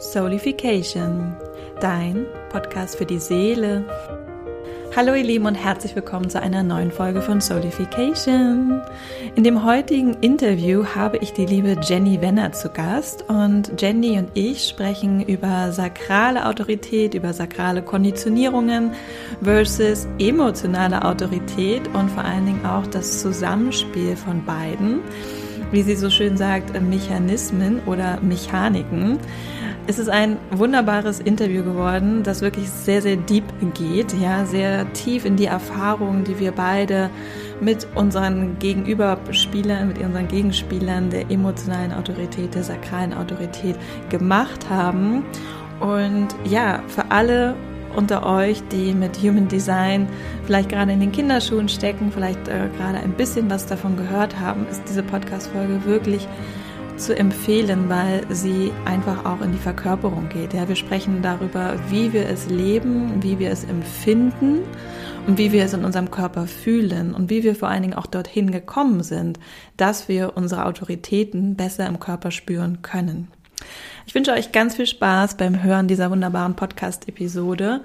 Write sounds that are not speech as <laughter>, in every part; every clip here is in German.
Soulification, dein Podcast für die Seele. Hallo ihr Lieben und herzlich willkommen zu einer neuen Folge von Soulification. In dem heutigen Interview habe ich die liebe Jenny Wenner zu Gast und Jenny und ich sprechen über sakrale Autorität, über sakrale Konditionierungen versus emotionale Autorität und vor allen Dingen auch das Zusammenspiel von beiden wie sie so schön sagt, Mechanismen oder Mechaniken. Es ist ein wunderbares Interview geworden, das wirklich sehr, sehr deep geht, ja, sehr tief in die Erfahrungen, die wir beide mit unseren Gegenüberspielern, mit unseren Gegenspielern der emotionalen Autorität, der sakralen Autorität gemacht haben. Und ja, für alle unter euch, die mit Human Design vielleicht gerade in den Kinderschuhen stecken, vielleicht äh, gerade ein bisschen was davon gehört haben, ist diese Podcast-Folge wirklich zu empfehlen, weil sie einfach auch in die Verkörperung geht. Ja, wir sprechen darüber, wie wir es leben, wie wir es empfinden und wie wir es in unserem Körper fühlen und wie wir vor allen Dingen auch dorthin gekommen sind, dass wir unsere Autoritäten besser im Körper spüren können. Ich wünsche euch ganz viel Spaß beim Hören dieser wunderbaren Podcast-Episode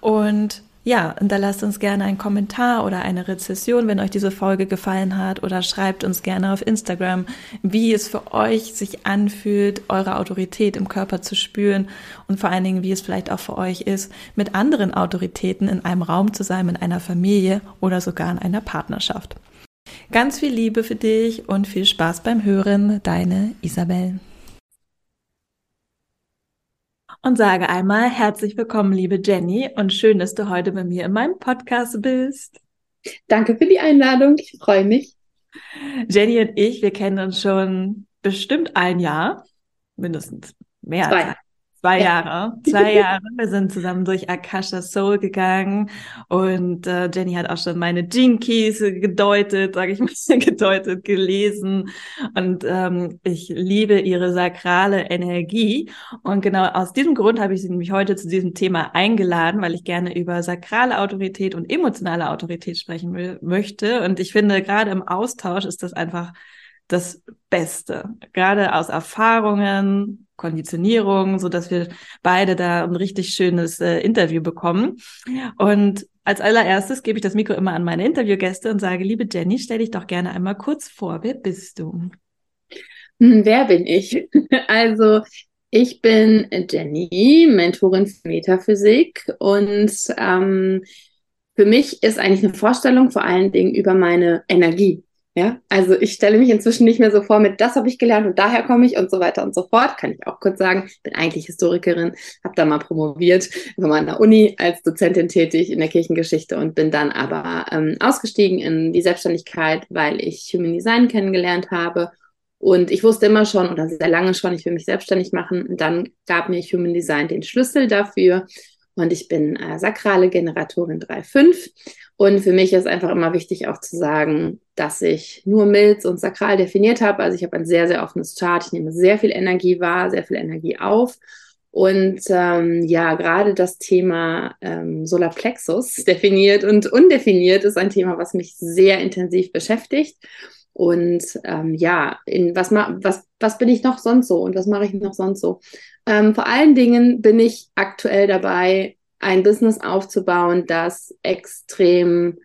und ja, hinterlasst uns gerne einen Kommentar oder eine Rezession, wenn euch diese Folge gefallen hat oder schreibt uns gerne auf Instagram, wie es für euch sich anfühlt, eure Autorität im Körper zu spüren und vor allen Dingen, wie es vielleicht auch für euch ist, mit anderen Autoritäten in einem Raum zu sein, in einer Familie oder sogar in einer Partnerschaft. Ganz viel Liebe für dich und viel Spaß beim Hören, deine Isabel und sage einmal herzlich willkommen, liebe Jenny, und schön, dass du heute bei mir in meinem Podcast bist. Danke für die Einladung, ich freue mich. Jenny und ich, wir kennen uns schon bestimmt ein Jahr, mindestens mehr Zwei. als Zwei ja. Jahre, zwei Jahre. Wir sind zusammen durch Akasha Soul gegangen und äh, Jenny hat auch schon meine Gene Keys gedeutet, sage ich mal, <laughs> gedeutet, gelesen. Und ähm, ich liebe ihre sakrale Energie. Und genau aus diesem Grund habe ich sie nämlich heute zu diesem Thema eingeladen, weil ich gerne über sakrale Autorität und emotionale Autorität sprechen möchte. Und ich finde gerade im Austausch ist das einfach das Beste, gerade aus Erfahrungen, Konditionierung, so dass wir beide da ein richtig schönes äh, Interview bekommen. Und als allererstes gebe ich das Mikro immer an meine Interviewgäste und sage, liebe Jenny, stell dich doch gerne einmal kurz vor. Wer bist du? Hm, wer bin ich? <laughs> Also, ich bin Jenny, Mentorin für Metaphysik und ähm, für mich ist eigentlich eine Vorstellung vor allen Dingen über meine Energie. Ja, also ich stelle mich inzwischen nicht mehr so vor mit, das habe ich gelernt und daher komme ich und so weiter und so fort. Kann ich auch kurz sagen, bin eigentlich Historikerin, habe da mal promoviert, war mal an der Uni als Dozentin tätig in der Kirchengeschichte und bin dann aber ähm, ausgestiegen in die Selbstständigkeit, weil ich Human Design kennengelernt habe. Und ich wusste immer schon oder sehr lange schon, ich will mich selbstständig machen. Und dann gab mir Human Design den Schlüssel dafür. Und ich bin äh, sakrale Generatorin 3.5 und für mich ist einfach immer wichtig auch zu sagen, dass ich nur Milz und Sakral definiert habe. Also ich habe ein sehr, sehr offenes Chart. Ich nehme sehr viel Energie wahr, sehr viel Energie auf. Und ähm, ja, gerade das Thema ähm, Solarplexus <laughs> definiert und undefiniert ist ein Thema, was mich sehr intensiv beschäftigt. Und ähm, ja, in was, was, was bin ich noch sonst so und was mache ich noch sonst so? Ähm, vor allen Dingen bin ich aktuell dabei, ein Business aufzubauen, das extrem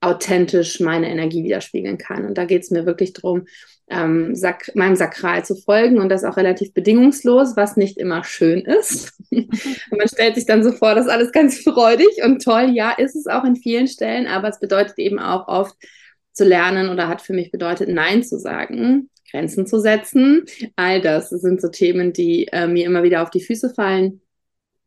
authentisch meine Energie widerspiegeln kann. Und da geht es mir wirklich darum, ähm, Sak meinem Sakral zu folgen und das auch relativ bedingungslos, was nicht immer schön ist. <laughs> man stellt sich dann so vor, das ist alles ganz freudig und toll. Ja, ist es auch in vielen Stellen, aber es bedeutet eben auch oft zu lernen oder hat für mich bedeutet, Nein zu sagen, Grenzen zu setzen. All das sind so Themen, die äh, mir immer wieder auf die Füße fallen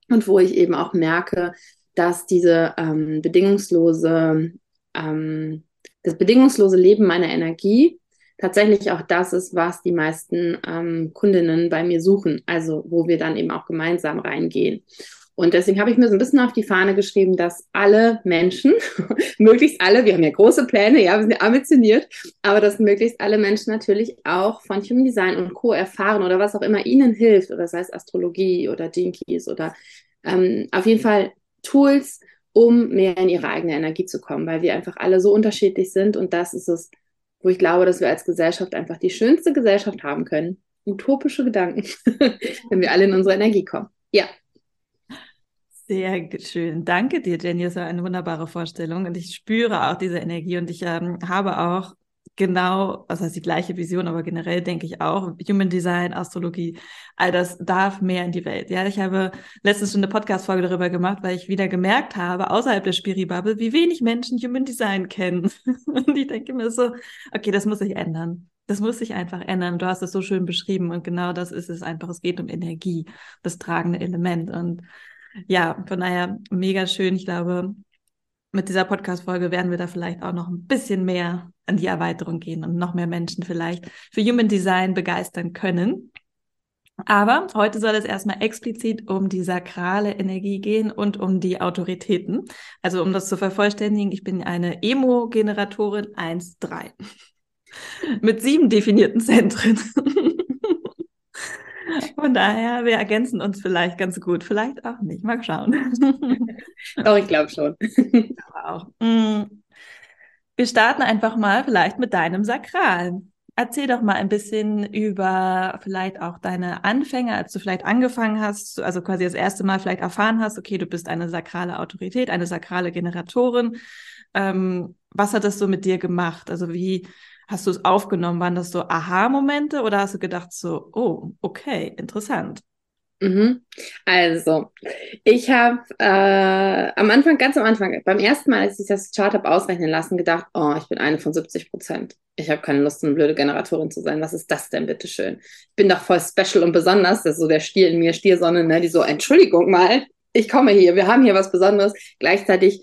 und wo ich eben auch merke, dass diese ähm, bedingungslose, ähm, das bedingungslose Leben meiner Energie tatsächlich auch das ist, was die meisten ähm, Kundinnen bei mir suchen, also wo wir dann eben auch gemeinsam reingehen. Und deswegen habe ich mir so ein bisschen auf die Fahne geschrieben, dass alle Menschen, <laughs> möglichst alle, wir haben ja große Pläne, ja, wir sind ja ambitioniert, aber dass möglichst alle Menschen natürlich auch von Human Design und Co. erfahren oder was auch immer ihnen hilft, oder sei es Astrologie oder Jinkies oder ähm, auf jeden Fall Tools, um mehr in ihre eigene Energie zu kommen, weil wir einfach alle so unterschiedlich sind und das ist es, wo ich glaube, dass wir als Gesellschaft einfach die schönste Gesellschaft haben können, utopische Gedanken, <laughs> wenn wir alle in unsere Energie kommen. Ja. Sehr schön. Danke dir, Jenny. Das war eine wunderbare Vorstellung. Und ich spüre auch diese Energie und ich ähm, habe auch genau, was heißt die gleiche Vision, aber generell denke ich auch, Human Design, Astrologie, all das darf mehr in die Welt. Ja, ich habe letztens schon eine Podcast-Folge darüber gemacht, weil ich wieder gemerkt habe, außerhalb der Spiri-Bubble, wie wenig Menschen Human Design kennen. <laughs> Und ich denke mir so, okay, das muss sich ändern. Das muss sich einfach ändern. Du hast es so schön beschrieben und genau das ist es einfach. Es geht um Energie, das tragende Element. Und ja, von daher mega schön. Ich glaube, mit dieser Podcast-Folge werden wir da vielleicht auch noch ein bisschen mehr an die Erweiterung gehen und noch mehr Menschen vielleicht für Human Design begeistern können. Aber heute soll es erstmal explizit um die sakrale Energie gehen und um die Autoritäten. Also um das zu vervollständigen, ich bin eine Emo-Generatorin 1.3 <laughs> mit sieben definierten Zentren. Von daher, wir ergänzen uns vielleicht ganz gut, vielleicht auch nicht. Mal schauen. <laughs> Doch, ich glaube schon. Aber auch. Mm. Wir starten einfach mal vielleicht mit deinem Sakral. Erzähl doch mal ein bisschen über vielleicht auch deine Anfänge, als du vielleicht angefangen hast, also quasi das erste Mal vielleicht erfahren hast, okay, du bist eine sakrale Autorität, eine sakrale Generatorin. Ähm, was hat das so mit dir gemacht? Also wie, Hast du es aufgenommen? Waren das so Aha-Momente oder hast du gedacht so, oh, okay, interessant? Mhm. Also, ich habe äh, am Anfang, ganz am Anfang, beim ersten Mal, als ich das Chart habe ausrechnen lassen, gedacht, oh, ich bin eine von 70 Prozent. Ich habe keine Lust, eine blöde Generatorin zu sein. Was ist das denn, bitteschön? Ich bin doch voll special und besonders. Das ist so der Stier in mir, Stiersonne, ne? die so, Entschuldigung mal, ich komme hier, wir haben hier was Besonderes. Gleichzeitig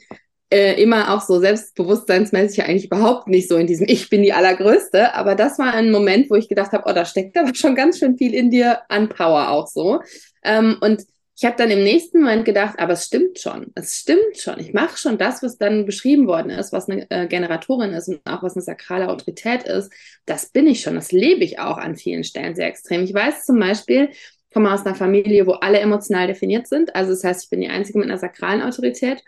äh, immer auch so selbstbewusstseinsmäßig eigentlich überhaupt nicht so in diesem Ich bin die Allergrößte. Aber das war ein Moment, wo ich gedacht habe, oh, da steckt aber schon ganz schön viel in dir an Power auch so. Ähm, und ich habe dann im nächsten Moment gedacht, aber es stimmt schon, es stimmt schon. Ich mache schon das, was dann beschrieben worden ist, was eine äh, Generatorin ist und auch was eine sakrale Autorität ist. Das bin ich schon, das lebe ich auch an vielen Stellen sehr extrem. Ich weiß zum Beispiel, ich komme aus einer Familie, wo alle emotional definiert sind. Also das heißt, ich bin die Einzige mit einer sakralen Autorität.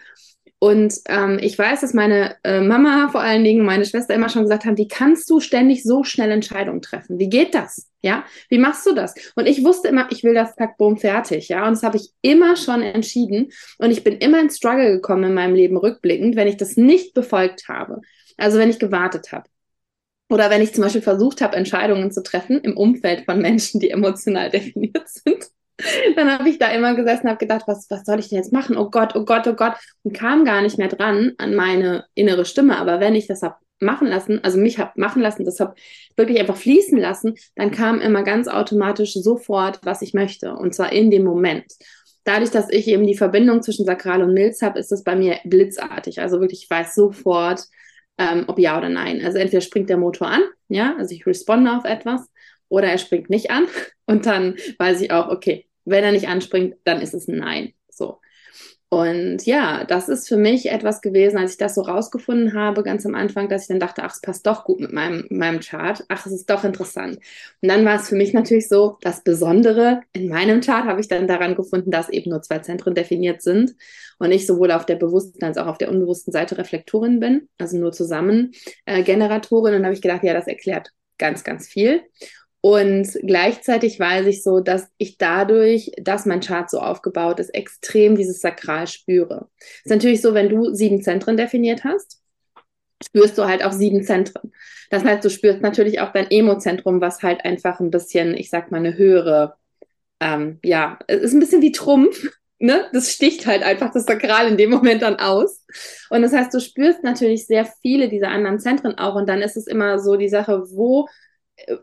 Und ähm, ich weiß, dass meine äh, Mama vor allen Dingen, meine Schwester immer schon gesagt haben, wie kannst du ständig so schnell Entscheidungen treffen? Wie geht das? Ja, wie machst du das? Und ich wusste immer, ich will das Packboom fertig. Ja, und das habe ich immer schon entschieden. Und ich bin immer ins Struggle gekommen in meinem Leben rückblickend, wenn ich das nicht befolgt habe. Also wenn ich gewartet habe. Oder wenn ich zum Beispiel versucht habe, Entscheidungen zu treffen im Umfeld von Menschen, die emotional <laughs> definiert sind dann habe ich da immer gesessen und habe gedacht, was, was soll ich denn jetzt machen? Oh Gott, oh Gott, oh Gott. Und kam gar nicht mehr dran an meine innere Stimme. Aber wenn ich das habe machen lassen, also mich habe machen lassen, das habe wirklich einfach fließen lassen, dann kam immer ganz automatisch sofort, was ich möchte. Und zwar in dem Moment. Dadurch, dass ich eben die Verbindung zwischen Sakral und Milz habe, ist das bei mir blitzartig. Also wirklich, ich weiß sofort, ähm, ob ja oder nein. Also entweder springt der Motor an, ja, also ich responde auf etwas, oder er springt nicht an. <laughs> Und dann weiß ich auch, okay, wenn er nicht anspringt, dann ist es ein Nein. So. Und ja, das ist für mich etwas gewesen, als ich das so rausgefunden habe, ganz am Anfang, dass ich dann dachte, ach, es passt doch gut mit meinem, meinem Chart. Ach, es ist doch interessant. Und dann war es für mich natürlich so, das Besondere in meinem Chart habe ich dann daran gefunden, dass eben nur zwei Zentren definiert sind und ich sowohl auf der bewussten als auch auf der unbewussten Seite Reflektorin bin, also nur zusammen äh, Generatorin. Und dann habe ich gedacht, ja, das erklärt ganz, ganz viel. Und gleichzeitig weiß ich so, dass ich dadurch, dass mein Chart so aufgebaut ist, extrem dieses Sakral spüre. Ist natürlich so, wenn du sieben Zentren definiert hast, spürst du halt auch sieben Zentren. Das heißt, du spürst natürlich auch dein Emo-Zentrum, was halt einfach ein bisschen, ich sag mal, eine höhere, ähm, ja, es ist ein bisschen wie Trumpf. <laughs> Ne? Das sticht halt einfach das Sakral in dem Moment dann aus. Und das heißt, du spürst natürlich sehr viele dieser anderen Zentren auch. Und dann ist es immer so die Sache, wo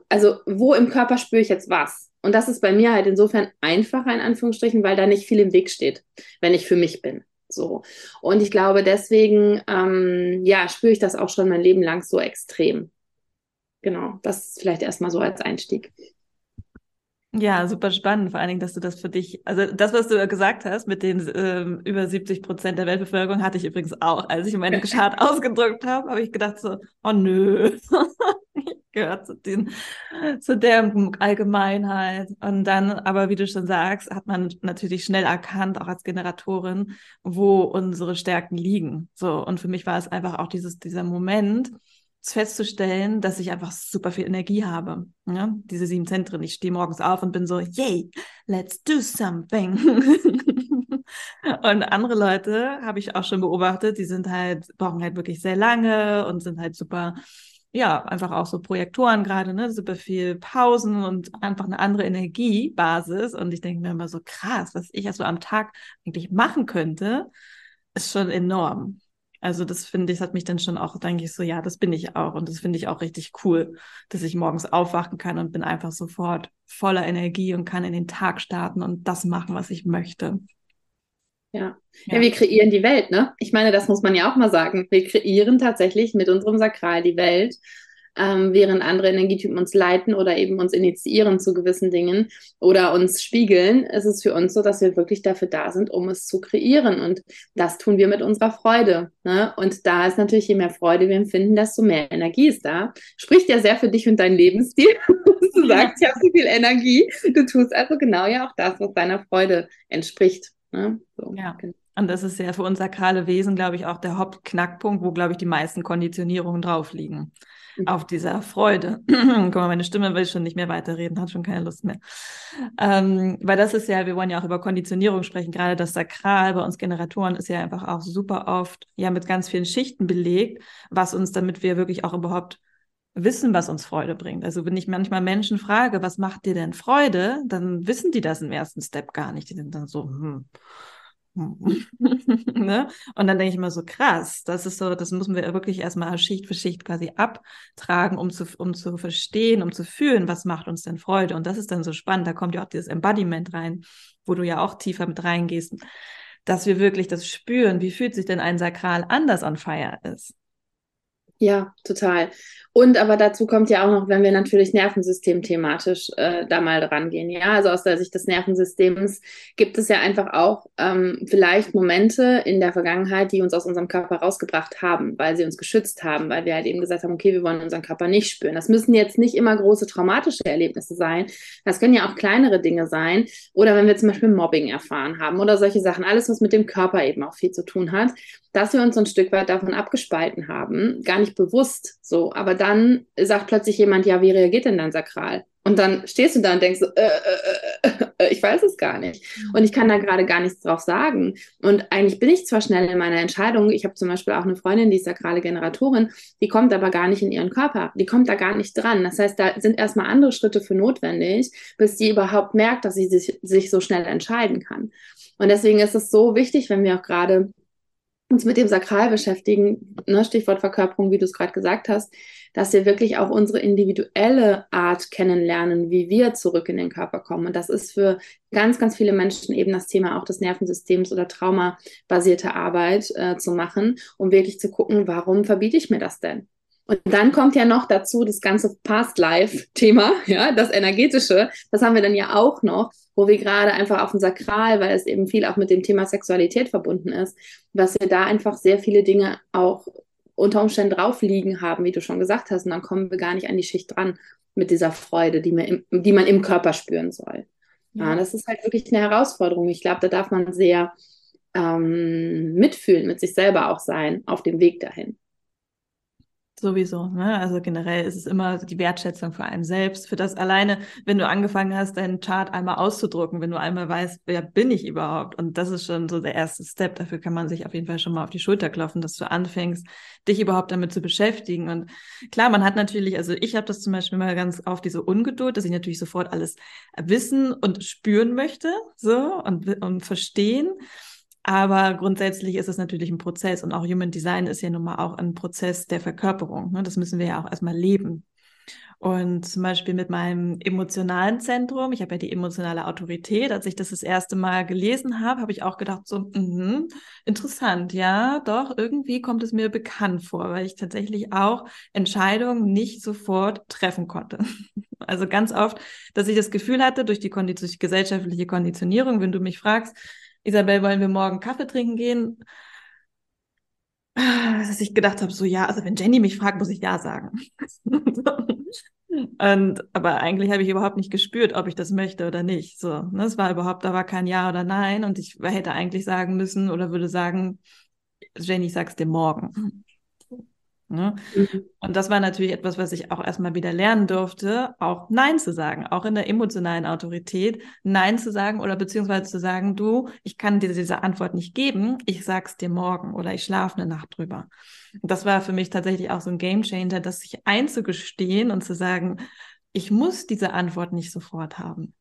also wo im Körper spüre ich jetzt was? Und das ist bei mir halt insofern einfacher in Anführungsstrichen, weil da nicht viel im Weg steht, wenn ich für mich bin. So. Und ich glaube, deswegen, ähm, ja, spüre ich das auch schon mein Leben lang so extrem. Genau, das ist vielleicht erstmal so als Einstieg. Ja, super spannend, vor allen Dingen, dass du das für dich, also das, was du gesagt hast mit den ähm, über 70 Prozent der Weltbevölkerung, hatte ich übrigens auch. Als ich meine Chart <laughs> ausgedrückt habe, habe ich gedacht so, oh nö, <laughs> ich gehöre zu, den, zu der Allgemeinheit. Und dann, aber wie du schon sagst, hat man natürlich schnell erkannt, auch als Generatorin, wo unsere Stärken liegen. So, und für mich war es einfach auch dieses, dieser Moment, festzustellen, dass ich einfach super viel Energie habe. Ja? Diese sieben Zentren. Ich stehe morgens auf und bin so, yay, let's do something. <laughs> und andere Leute habe ich auch schon beobachtet, die sind halt, brauchen halt wirklich sehr lange und sind halt super, ja, einfach auch so Projektoren gerade, ne, super viel Pausen und einfach eine andere Energiebasis. Und ich denke mir immer so, krass, was ich also am Tag eigentlich machen könnte, ist schon enorm. Also das finde ich, hat mich dann schon auch, denke ich so, ja, das bin ich auch. Und das finde ich auch richtig cool, dass ich morgens aufwachen kann und bin einfach sofort voller Energie und kann in den Tag starten und das machen, was ich möchte. Ja. ja. ja, wir kreieren die Welt, ne? Ich meine, das muss man ja auch mal sagen. Wir kreieren tatsächlich mit unserem Sakral die Welt ähm, während andere Energietypen uns leiten oder eben uns initiieren zu gewissen Dingen oder uns spiegeln, ist es für uns so, dass wir wirklich dafür da sind, um es zu kreieren. Und das tun wir mit unserer Freude. Ne? Und da ist natürlich, je mehr Freude wir empfinden, desto mehr Energie ist da. Spricht ja sehr für dich und deinen Lebensstil. <laughs> du sagst, ich habe so viel Energie. Du tust also genau ja auch das, was deiner Freude entspricht. Ne? So, ja. Genau. Und das ist ja für uns sakrale Wesen, glaube ich, auch der Hauptknackpunkt, wo, glaube ich, die meisten Konditionierungen drauf liegen auf dieser Freude. <clears throat> Guck mal, meine Stimme will schon nicht mehr weiterreden, hat schon keine Lust mehr. Ähm, weil das ist ja, wir wollen ja auch über Konditionierung sprechen, gerade das Sakral bei uns Generatoren ist ja einfach auch super oft ja mit ganz vielen Schichten belegt, was uns, damit wir wirklich auch überhaupt wissen, was uns Freude bringt. Also wenn ich manchmal Menschen frage, was macht dir denn Freude, dann wissen die das im ersten Step gar nicht. Die sind dann so, hm, <laughs> ne? Und dann denke ich immer so, krass, das ist so, das müssen wir wirklich erstmal Schicht für Schicht quasi abtragen, um zu, um zu verstehen, um zu fühlen, was macht uns denn Freude. Und das ist dann so spannend, da kommt ja auch dieses Embodiment rein, wo du ja auch tiefer mit reingehst, dass wir wirklich das spüren, wie fühlt sich denn ein Sakral anders an Feier ist. Ja, total. Und aber dazu kommt ja auch noch, wenn wir natürlich Nervensystem thematisch äh, da mal rangehen. Ja, also aus der Sicht des Nervensystems gibt es ja einfach auch ähm, vielleicht Momente in der Vergangenheit, die uns aus unserem Körper rausgebracht haben, weil sie uns geschützt haben, weil wir halt eben gesagt haben, okay, wir wollen unseren Körper nicht spüren. Das müssen jetzt nicht immer große traumatische Erlebnisse sein. Das können ja auch kleinere Dinge sein. Oder wenn wir zum Beispiel Mobbing erfahren haben oder solche Sachen. Alles, was mit dem Körper eben auch viel zu tun hat, dass wir uns ein Stück weit davon abgespalten haben. Gar nicht bewusst so, aber dann sagt plötzlich jemand, ja, wie reagiert denn dein Sakral? Und dann stehst du da und denkst so, äh, äh, äh, äh, ich weiß es gar nicht. Und ich kann da gerade gar nichts drauf sagen. Und eigentlich bin ich zwar schnell in meiner Entscheidung. Ich habe zum Beispiel auch eine Freundin, die ist sakrale Generatorin, die kommt aber gar nicht in ihren Körper. Die kommt da gar nicht dran. Das heißt, da sind erstmal andere Schritte für notwendig, bis die überhaupt merkt, dass sie sich, sich so schnell entscheiden kann. Und deswegen ist es so wichtig, wenn wir auch gerade uns mit dem Sakral beschäftigen, ne, Stichwort Verkörperung, wie du es gerade gesagt hast, dass wir wirklich auch unsere individuelle Art kennenlernen, wie wir zurück in den Körper kommen. Und das ist für ganz, ganz viele Menschen eben das Thema auch des Nervensystems oder traumabasierte Arbeit äh, zu machen, um wirklich zu gucken, warum verbiete ich mir das denn? Und dann kommt ja noch dazu das ganze Past-Life-Thema, <laughs> ja, das energetische. Das haben wir dann ja auch noch, wo wir gerade einfach auf dem Sakral, weil es eben viel auch mit dem Thema Sexualität verbunden ist, dass wir da einfach sehr viele Dinge auch unter Umständen drauf liegen haben, wie du schon gesagt hast. Und dann kommen wir gar nicht an die Schicht dran mit dieser Freude, die man im, die man im Körper spüren soll. Ja das ist halt wirklich eine Herausforderung. Ich glaube, da darf man sehr ähm, mitfühlen, mit sich selber auch sein auf dem Weg dahin. Sowieso, ne? Also generell ist es immer die Wertschätzung für einen selbst, für das alleine, wenn du angefangen hast, deinen Chart einmal auszudrucken, wenn du einmal weißt, wer bin ich überhaupt? Und das ist schon so der erste Step. Dafür kann man sich auf jeden Fall schon mal auf die Schulter klopfen, dass du anfängst, dich überhaupt damit zu beschäftigen. Und klar, man hat natürlich, also ich habe das zum Beispiel mal ganz auf diese Ungeduld, dass ich natürlich sofort alles wissen und spüren möchte, so und, und verstehen. Aber grundsätzlich ist es natürlich ein Prozess und auch Human Design ist ja nun mal auch ein Prozess der Verkörperung. Ne? Das müssen wir ja auch erstmal leben. Und zum Beispiel mit meinem emotionalen Zentrum, ich habe ja die emotionale Autorität, als ich das das erste Mal gelesen habe, habe ich auch gedacht, so, mh, interessant, ja, doch, irgendwie kommt es mir bekannt vor, weil ich tatsächlich auch Entscheidungen nicht sofort treffen konnte. <laughs> Also ganz oft, dass ich das Gefühl hatte, durch die, durch die gesellschaftliche Konditionierung, wenn du mich fragst, Isabel, wollen wir morgen Kaffee trinken gehen? Dass ich gedacht habe, so ja, also wenn Jenny mich fragt, muss ich ja sagen. <laughs> Und, aber eigentlich habe ich überhaupt nicht gespürt, ob ich das möchte oder nicht. So, ne? Es war überhaupt, da war kein Ja oder Nein. Und ich hätte eigentlich sagen müssen oder würde sagen, Jenny, ich sag's dir morgen. Ne? Mhm. Und das war natürlich etwas, was ich auch erstmal wieder lernen durfte, auch Nein zu sagen, auch in der emotionalen Autorität, Nein zu sagen oder beziehungsweise zu sagen, du, ich kann dir diese Antwort nicht geben, ich sag's dir morgen oder ich schlafe eine Nacht drüber. Und das war für mich tatsächlich auch so ein Gamechanger, das sich einzugestehen und zu sagen, ich muss diese Antwort nicht sofort haben.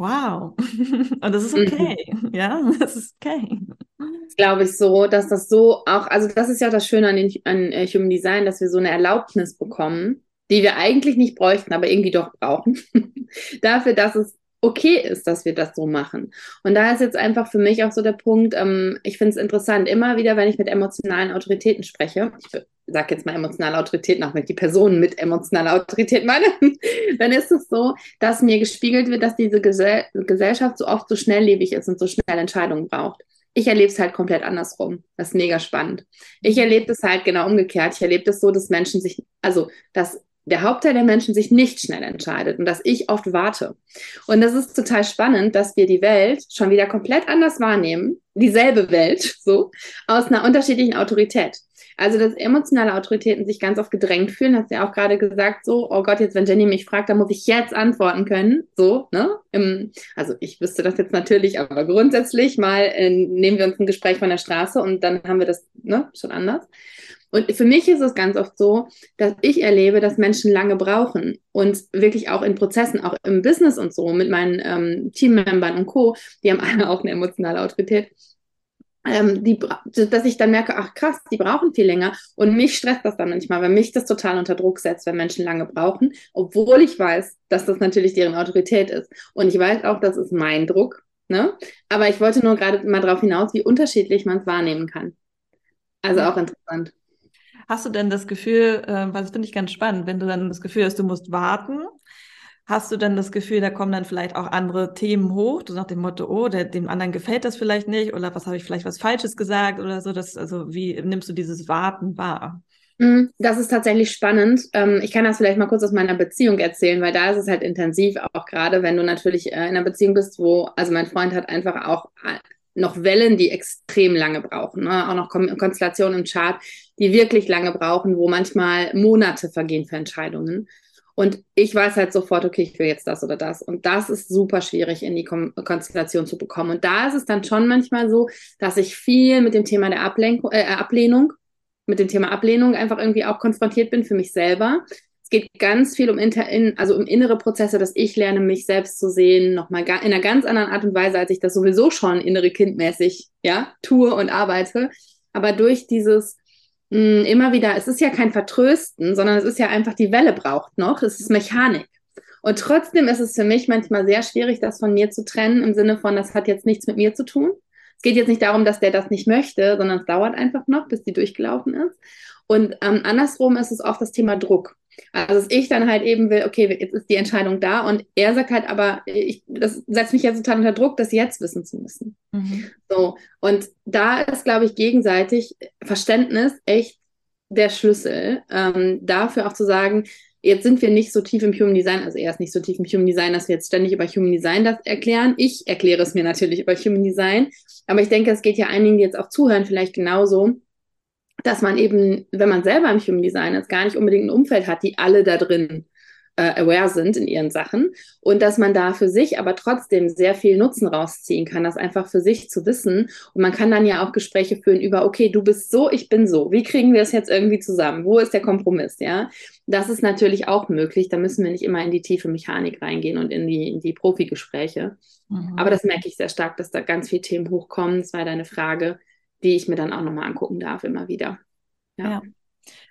Wow. <laughs> Und das ist mhm. okay. Mhm. Ja, <laughs> das ist okay. Das glaube ich so, dass das so auch, also das ist ja das Schöne an, den, an äh, Human Design, dass wir so eine Erlaubnis bekommen, die wir eigentlich nicht bräuchten, aber irgendwie doch brauchen. <laughs> Dafür, dass es okay ist, dass wir das so machen. Und da ist jetzt einfach für mich auch so der Punkt, ähm, ich finde es interessant, immer wieder, wenn ich mit emotionalen Autoritäten spreche, ich sage jetzt mal emotionale Autoritäten, auch wenn ich die Personen mit emotionaler Autorität meine, <laughs> dann ist es so, dass mir gespiegelt wird, dass diese Gesell Gesellschaft so oft so schnelllebig ist und so schnell Entscheidungen braucht. Ich erlebe es halt komplett andersrum. Das ist mega spannend. Ich erlebe das halt genau umgekehrt. Ich erlebe das so, dass Menschen sich, also dass der Hauptteil der Menschen sich nicht schnell entscheidet und dass ich oft warte. Und das ist total spannend, dass wir die Welt schon wieder komplett anders wahrnehmen, dieselbe Welt, <laughs> so, aus einer unterschiedlichen Autorität. Also, dass emotionale Autoritäten sich ganz oft gedrängt fühlen, hast du ja auch gerade gesagt, so, oh Gott, jetzt, wenn Jenny mich fragt, dann muss ich jetzt antworten können, so, ne? Im, also, ich wüsste das jetzt natürlich, aber grundsätzlich mal äh, nehmen wir uns ein Gespräch von der Straße und dann haben wir das, ne, schon anders. Und für mich ist es ganz oft so, dass ich erlebe, dass Menschen lange brauchen und wirklich auch in Prozessen, auch im Business und so, mit meinen ähm, Teammembern und Co., die haben alle auch eine emotionale Autorität, ähm, die, dass ich dann merke, ach krass, die brauchen viel länger. Und mich stresst das dann manchmal, weil mich das total unter Druck setzt, wenn Menschen lange brauchen, obwohl ich weiß, dass das natürlich deren Autorität ist. Und ich weiß auch, das ist mein Druck. Ne? Aber ich wollte nur gerade mal darauf hinaus, wie unterschiedlich man es wahrnehmen kann. Also auch interessant. Hast du denn das Gefühl, äh, weil das finde ich ganz spannend, wenn du dann das Gefühl hast, du musst warten, hast du denn das Gefühl, da kommen dann vielleicht auch andere Themen hoch, so nach dem Motto, oh, der, dem anderen gefällt das vielleicht nicht oder was habe ich vielleicht was Falsches gesagt oder so, das, also wie nimmst du dieses Warten wahr? Mm, das ist tatsächlich spannend. Ähm, ich kann das vielleicht mal kurz aus meiner Beziehung erzählen, weil da ist es halt intensiv, auch gerade wenn du natürlich äh, in einer Beziehung bist, wo, also mein Freund hat einfach auch noch Wellen, die extrem lange brauchen. Ne? Auch noch Konstellationen im Chart, die wirklich lange brauchen, wo manchmal Monate vergehen für Entscheidungen. Und ich weiß halt sofort, okay, ich will jetzt das oder das. Und das ist super schwierig in die Kon Konstellation zu bekommen. Und da ist es dann schon manchmal so, dass ich viel mit dem Thema der Ablenkung, äh, Ablehnung, mit dem Thema Ablehnung einfach irgendwie auch konfrontiert bin für mich selber, geht ganz viel um, inter, in, also um innere Prozesse, dass ich lerne, mich selbst zu sehen, nochmal in einer ganz anderen Art und Weise, als ich das sowieso schon innere kindmäßig ja, tue und arbeite. Aber durch dieses mh, hm, immer wieder, es ist ja kein Vertrösten, sondern es ist ja einfach, die Welle braucht noch, es ist Mechanik. Und trotzdem ist es für mich manchmal sehr schwierig, das von mir zu trennen, im Sinne von, das hat jetzt nichts mit mir zu tun. Es geht jetzt nicht darum, dass der das nicht möchte, sondern es dauert einfach noch, bis die durchgelaufen ist. Und ähm, andersrum ist es oft das Thema Druck. Also dass ich dann halt eben will, okay, jetzt ist die Entscheidung da und er sagt halt, aber ich, das setzt mich jetzt total unter Druck, das jetzt wissen zu müssen. Mhm. So, und da ist, glaube ich, gegenseitig Verständnis echt der Schlüssel, ähm, dafür auch zu sagen, jetzt sind wir nicht so tief im Human Design, also er ist nicht so tief im Human Design, dass wir jetzt ständig über Human Design das erklären. Ich erkläre es mir natürlich über Human Design, aber ich denke, es geht ja einigen, die jetzt auch zuhören, vielleicht genauso dass man eben, wenn man selber im Human Design ist, gar nicht unbedingt ein Umfeld hat, die alle da drin äh, aware sind in ihren Sachen und dass man da für sich aber trotzdem sehr viel Nutzen rausziehen kann, das einfach für sich zu wissen. Und man kann dann ja auch Gespräche führen über, okay, du bist so, ich bin so. Wie kriegen wir es jetzt irgendwie zusammen? Wo ist der Kompromiss? Ja, das ist natürlich auch möglich. Da müssen wir nicht immer in die tiefe Mechanik reingehen und in die, in die Profi-Gespräche. Mhm. Aber das merke ich sehr stark, dass da ganz viele Themen hochkommen. Das war deine Frage die ich mir dann auch nochmal angucken darf, immer wieder. Ja. ja.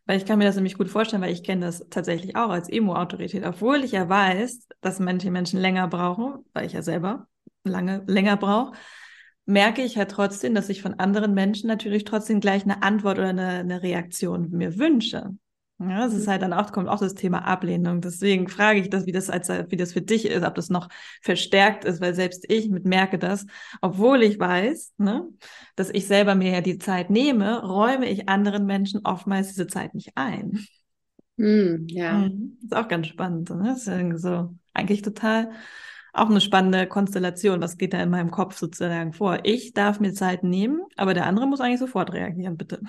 Weil ich kann mir das nämlich gut vorstellen, weil ich kenne das tatsächlich auch als Emo-Autorität, obwohl ich ja weiß, dass manche Menschen länger brauchen, weil ich ja selber lange länger brauche, merke ich halt trotzdem, dass ich von anderen Menschen natürlich trotzdem gleich eine Antwort oder eine, eine Reaktion mir wünsche. Ja, es ist halt dann auch, kommt auch das Thema Ablehnung. Deswegen frage ich das, wie das als, wie das für dich ist, ob das noch verstärkt ist, weil selbst ich mit merke das, obwohl ich weiß, ne, dass ich selber mir ja die Zeit nehme, räume ich anderen Menschen oftmals diese Zeit nicht ein. Mm, ja. Mhm. Ist auch ganz spannend. Ne? Das ist irgendwie so eigentlich total auch eine spannende Konstellation. Was geht da in meinem Kopf sozusagen vor? Ich darf mir Zeit nehmen, aber der andere muss eigentlich sofort reagieren, bitte.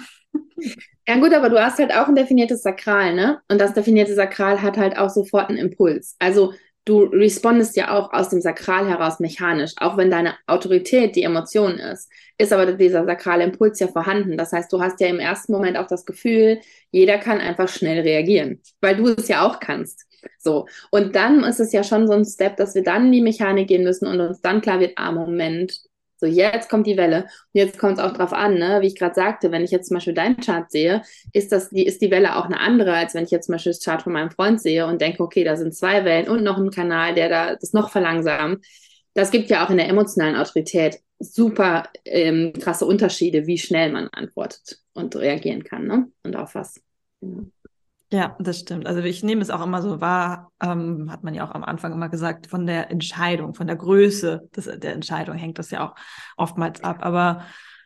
Ja gut, aber du hast halt auch ein definiertes Sakral, ne? Und das definierte Sakral hat halt auch sofort einen Impuls. Also du respondest ja auch aus dem Sakral heraus mechanisch, auch wenn deine Autorität die Emotion ist, ist aber dieser sakrale Impuls ja vorhanden. Das heißt, du hast ja im ersten Moment auch das Gefühl, jeder kann einfach schnell reagieren, weil du es ja auch kannst. So. Und dann ist es ja schon so ein Step, dass wir dann in die Mechanik gehen müssen und uns dann klar wird, ah, Moment, so, jetzt kommt die Welle. Und jetzt kommt es auch drauf an, ne? wie ich gerade sagte, wenn ich jetzt zum Beispiel deinen Chart sehe, ist, das, die, ist die Welle auch eine andere, als wenn ich jetzt zum Beispiel das Chart von meinem Freund sehe und denke, okay, da sind zwei Wellen und noch ein Kanal, der da das noch verlangsamt. Das gibt ja auch in der emotionalen Autorität super ähm, krasse Unterschiede, wie schnell man antwortet und reagieren kann, ne? Und auf was. Genau. Ja, das stimmt. Also ich nehme es auch immer so wahr, ähm, hat man ja auch am Anfang immer gesagt, von der Entscheidung, von der Größe des, der Entscheidung hängt das ja auch oftmals ab. Aber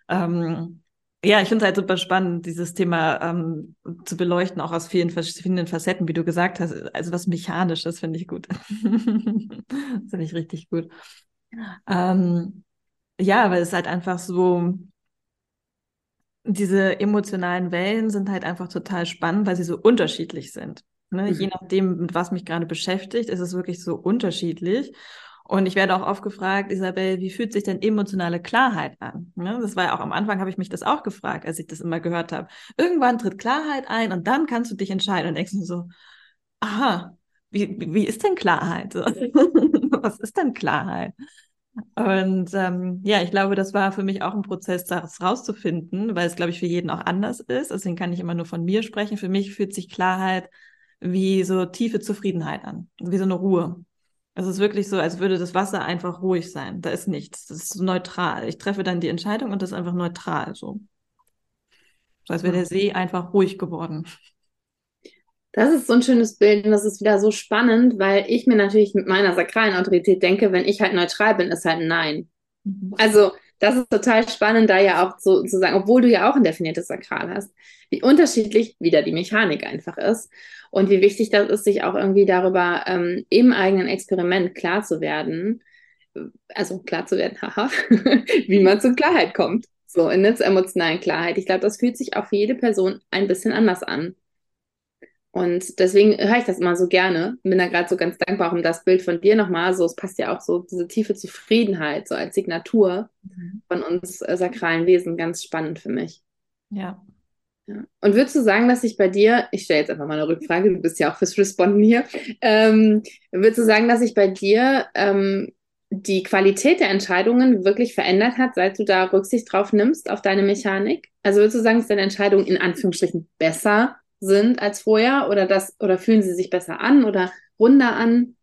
ähm, ja, ich finde es halt super spannend, dieses Thema ähm, zu beleuchten, auch aus vielen verschiedenen Facetten, wie du gesagt hast. Also was Mechanisches finde ich gut. das <laughs> finde ich richtig gut. Ähm, ja, weil es halt einfach so, diese emotionalen Wellen sind halt einfach total spannend, weil sie so unterschiedlich sind. Ne? Mhm. Je nachdem, mit was mich gerade beschäftigt, ist es wirklich so unterschiedlich. Und ich werde auch oft gefragt, Isabel, wie fühlt sich denn emotionale Klarheit an? Ne? Das war ja auch am Anfang, habe ich mich das auch gefragt, als ich das immer gehört habe. Irgendwann tritt Klarheit ein und dann kannst du dich entscheiden und denkst du so, aha, wie, wie ist denn Klarheit? <laughs> was ist denn Klarheit? Und ähm, ja, ich glaube, das war für mich auch ein Prozess, das rauszufinden, weil es, glaube ich, für jeden auch anders ist. Deswegen kann ich immer nur von mir sprechen. Für mich fühlt sich Klarheit wie so tiefe Zufriedenheit an, wie so eine Ruhe. Es ist wirklich so, als würde das Wasser einfach ruhig sein. Da ist nichts. Das ist so neutral. Ich treffe dann die Entscheidung und das ist einfach neutral so. So als wäre der See einfach ruhig geworden. Das ist so ein schönes Bild und das ist wieder so spannend, weil ich mir natürlich mit meiner sakralen Autorität denke, wenn ich halt neutral bin, ist halt ein Nein. Mhm. Also das ist total spannend, da ja auch so zu sagen, obwohl du ja auch ein definiertes Sakral hast, wie unterschiedlich wieder die Mechanik einfach ist und wie wichtig das ist, sich auch irgendwie darüber ähm, im eigenen Experiment klar zu werden, also klar zu werden, <laughs> haha, wie man zur Klarheit kommt. So in der emotionalen Klarheit. Ich glaube, das fühlt sich auch für jede Person ein bisschen anders an. Und deswegen höre ich das immer so gerne. Bin da gerade so ganz dankbar um das Bild von dir nochmal. So, es passt ja auch so diese tiefe Zufriedenheit, so als Signatur mhm. von uns äh, sakralen Wesen, ganz spannend für mich. Ja. ja. Und würdest du sagen, dass sich bei dir, ich stelle jetzt einfach mal eine Rückfrage, du bist ja auch fürs Responden hier, ähm, würdest du sagen, dass sich bei dir ähm, die Qualität der Entscheidungen wirklich verändert hat, seit du da Rücksicht drauf nimmst auf deine Mechanik? Also würdest du sagen, dass deine Entscheidungen in Anführungsstrichen besser sind als vorher oder das oder fühlen sie sich besser an oder runder an?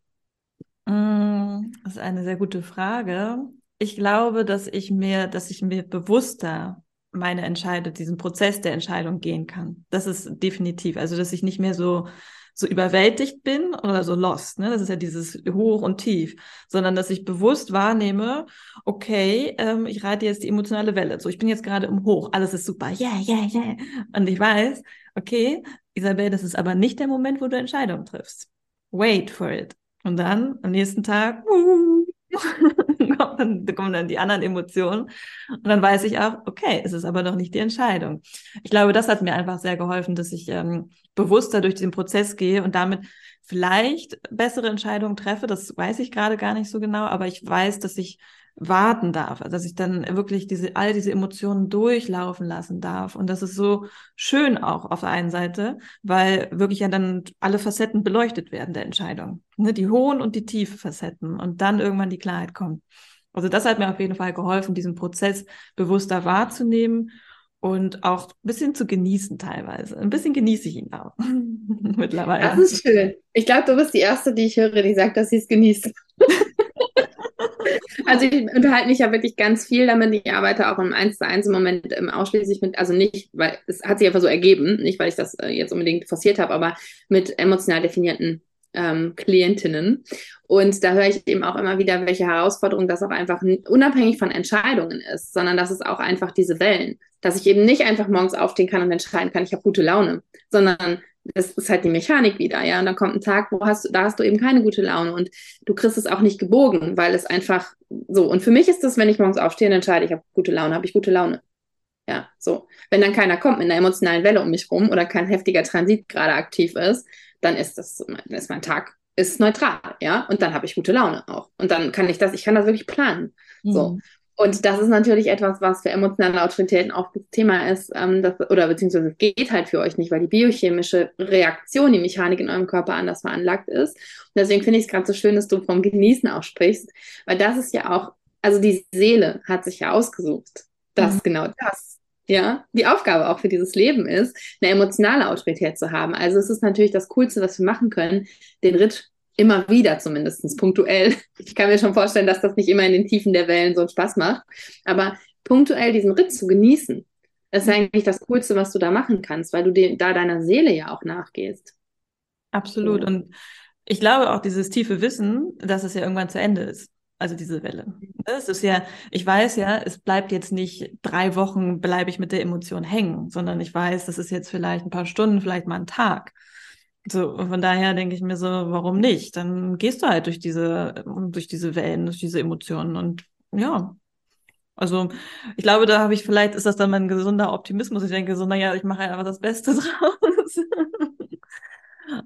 Mm, das ist eine sehr gute Frage. Ich glaube, dass ich mir, dass ich mir bewusster meine Entscheidung, diesen Prozess der Entscheidung gehen kann. Das ist definitiv. Also, dass ich nicht mehr so so überwältigt bin oder so lost, ne? Das ist ja dieses Hoch und Tief, sondern dass ich bewusst wahrnehme, okay, ähm, ich reite jetzt die emotionale Welle. So, ich bin jetzt gerade im Hoch, alles ist super, yeah, yeah, yeah. Und ich weiß, okay, Isabel, das ist aber nicht der Moment, wo du Entscheidungen triffst. Wait for it. Und dann am nächsten Tag, uh, <laughs> kommen, dann, kommen dann die anderen Emotionen. Und dann weiß ich auch, okay, es ist aber noch nicht die Entscheidung. Ich glaube, das hat mir einfach sehr geholfen, dass ich ähm, bewusster durch den Prozess gehe und damit vielleicht bessere Entscheidungen treffe. Das weiß ich gerade gar nicht so genau, aber ich weiß, dass ich warten darf, also dass ich dann wirklich diese, all diese Emotionen durchlaufen lassen darf. Und das ist so schön auch auf der einen Seite, weil wirklich ja dann alle Facetten beleuchtet werden der Entscheidung. Ne? Die hohen und die tiefen Facetten und dann irgendwann die Klarheit kommt. Also das hat mir auf jeden Fall geholfen, diesen Prozess bewusster wahrzunehmen und auch ein bisschen zu genießen teilweise. Ein bisschen genieße ich ihn auch <laughs> mittlerweile. Das ist schön. Ich glaube, du bist die Erste, die ich höre, die sagt, dass sie es genießt. <laughs> Also ich unterhalte mich ja wirklich ganz viel damit. Ich arbeite auch im 1 zu 1 im Moment ähm, ausschließlich mit, also nicht, weil es hat sich einfach so ergeben, nicht weil ich das äh, jetzt unbedingt forciert habe, aber mit emotional definierten ähm, Klientinnen. Und da höre ich eben auch immer wieder, welche Herausforderung das auch einfach unabhängig von Entscheidungen ist, sondern dass es auch einfach diese Wellen, dass ich eben nicht einfach morgens aufstehen kann und entscheiden kann, ich habe gute Laune, sondern das ist halt die Mechanik wieder, ja. Und dann kommt ein Tag, wo hast du, da hast du eben keine gute Laune und du kriegst es auch nicht gebogen, weil es einfach so. Und für mich ist das, wenn ich morgens aufstehe und entscheide, ich habe gute Laune, habe ich gute Laune. Ja, so. Wenn dann keiner kommt mit einer emotionalen Welle um mich rum oder kein heftiger Transit gerade aktiv ist, dann ist das, dann ist mein Tag ist neutral, ja, und dann habe ich gute Laune auch. Und dann kann ich das, ich kann das wirklich planen. Mhm. So. Und das ist natürlich etwas, was für emotionale Autoritäten auch das Thema ist, ähm, das, oder beziehungsweise es geht halt für euch nicht, weil die biochemische Reaktion, die Mechanik in eurem Körper anders veranlagt ist. Und deswegen finde ich es gerade so schön, dass du vom Genießen auch sprichst, weil das ist ja auch, also die Seele hat sich ja ausgesucht, dass mhm. genau das ja, die Aufgabe auch für dieses Leben ist, eine emotionale Autorität zu haben. Also es ist natürlich das Coolste, was wir machen können, den Ritt immer wieder zumindest punktuell. Ich kann mir schon vorstellen, dass das nicht immer in den Tiefen der Wellen so einen Spaß macht, aber punktuell diesen Ritt zu genießen, das ist eigentlich das Coolste, was du da machen kannst, weil du de da deiner Seele ja auch nachgehst. Absolut. Und ich glaube auch dieses tiefe Wissen, dass es ja irgendwann zu Ende ist also diese Welle. Es ist ja, ich weiß ja, es bleibt jetzt nicht drei Wochen, bleibe ich mit der Emotion hängen, sondern ich weiß, das ist jetzt vielleicht ein paar Stunden, vielleicht mal ein Tag. So, von daher denke ich mir so, warum nicht? Dann gehst du halt durch diese, durch diese Wellen, durch diese Emotionen und ja. Also, ich glaube, da habe ich vielleicht, ist das dann mein gesunder Optimismus. Ich denke so, naja, ich mache einfach das Beste <laughs> draus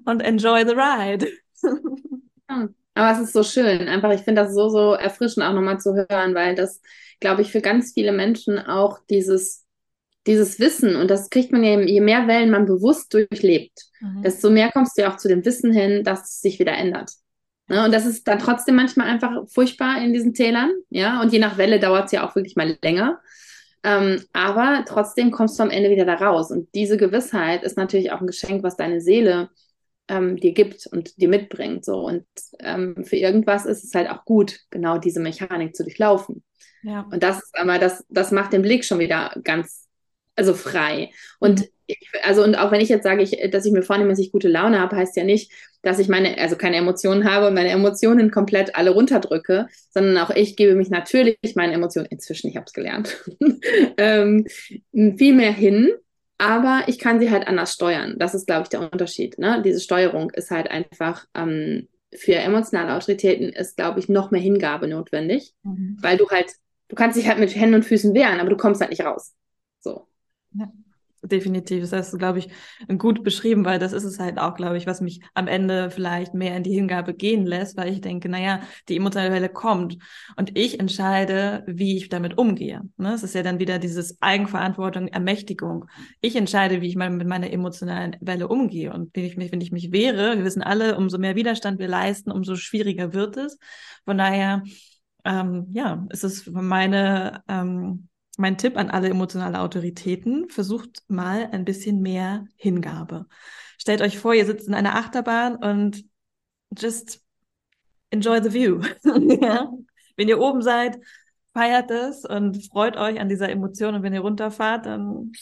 und enjoy the ride. Aber es ist so schön. Einfach, ich finde das so, so erfrischend auch nochmal zu hören, weil das, glaube ich, für ganz viele Menschen auch dieses, dieses Wissen, und das kriegt man ja, je mehr Wellen man bewusst durchlebt, mhm. desto mehr kommst du ja auch zu dem Wissen hin, dass es sich wieder ändert. Ne? Und das ist dann trotzdem manchmal einfach furchtbar in diesen Tälern, ja, und je nach Welle dauert es ja auch wirklich mal länger. Ähm, aber trotzdem kommst du am Ende wieder da raus. Und diese Gewissheit ist natürlich auch ein Geschenk, was deine Seele ähm, dir gibt und dir mitbringt. So. Und ähm, für irgendwas ist es halt auch gut, genau diese Mechanik zu durchlaufen. Ja. Und das ist aber, das, das macht den Blick schon wieder ganz, also frei. Und mhm. ich, also, und auch wenn ich jetzt sage, ich, dass ich mir vornehme, dass ich gute Laune habe, heißt ja nicht, dass ich meine, also keine Emotionen habe und meine Emotionen komplett alle runterdrücke, sondern auch ich gebe mich natürlich meinen Emotionen, inzwischen, ich habe es gelernt, <laughs> ähm, viel mehr hin aber ich kann sie halt anders steuern. Das ist, glaube ich, der Unterschied. Ne? Diese Steuerung ist halt einfach ähm, für emotionale Autoritäten ist, glaube ich, noch mehr Hingabe notwendig, mhm. weil du halt, du kannst dich halt mit Händen und Füßen wehren, aber du kommst halt nicht raus. So. Ja definitiv. Das hast du, glaube ich, gut beschrieben, weil das ist es halt auch, glaube ich, was mich am Ende vielleicht mehr in die Hingabe gehen lässt, weil ich denke, naja, die emotionale Welle kommt und ich entscheide, wie ich damit umgehe. Ne? Es ist ja dann wieder dieses Eigenverantwortung, Ermächtigung. Ich entscheide, wie ich mal mit meiner emotionalen Welle umgehe und wenn ich mich, wenn ich mich wehre, wir wissen alle, umso mehr Widerstand wir leisten, umso schwieriger wird es. Von daher, ähm, ja, ist es meine ähm, mein Tipp an alle emotionale Autoritäten, versucht mal ein bisschen mehr Hingabe. Stellt euch vor, ihr sitzt in einer Achterbahn und just enjoy the view. <laughs> ja? Wenn ihr oben seid, feiert es und freut euch an dieser Emotion und wenn ihr runterfahrt, dann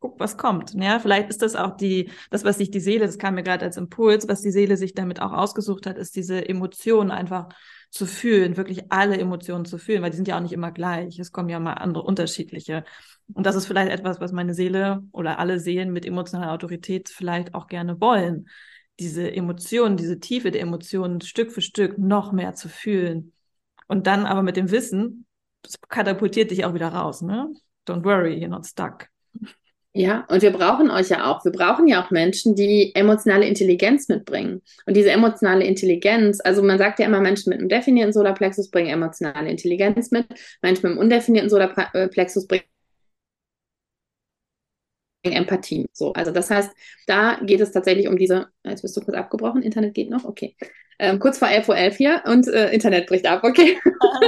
guckt, was kommt. Ja, vielleicht ist das auch die, das, was sich die Seele, das kam mir gerade als Impuls, was die Seele sich damit auch ausgesucht hat, ist diese Emotion einfach zu fühlen, wirklich alle Emotionen zu fühlen, weil die sind ja auch nicht immer gleich. Es kommen ja mal andere unterschiedliche. Und das ist vielleicht etwas, was meine Seele oder alle Seelen mit emotionaler Autorität vielleicht auch gerne wollen. Diese Emotionen, diese Tiefe der Emotionen Stück für Stück noch mehr zu fühlen. Und dann aber mit dem Wissen, das katapultiert dich auch wieder raus, ne? Don't worry, you're not stuck. Ja, und wir brauchen euch ja auch. Wir brauchen ja auch Menschen, die emotionale Intelligenz mitbringen. Und diese emotionale Intelligenz, also man sagt ja immer, Menschen mit einem definierten Solarplexus bringen emotionale Intelligenz mit, Menschen mit einem undefinierten Solarplexus bringen Empathie. So, also das heißt, da geht es tatsächlich um diese, jetzt bist du kurz abgebrochen, Internet geht noch, okay. Ähm, kurz vor 11.11 Uhr 11 hier und äh, Internet bricht ab, okay.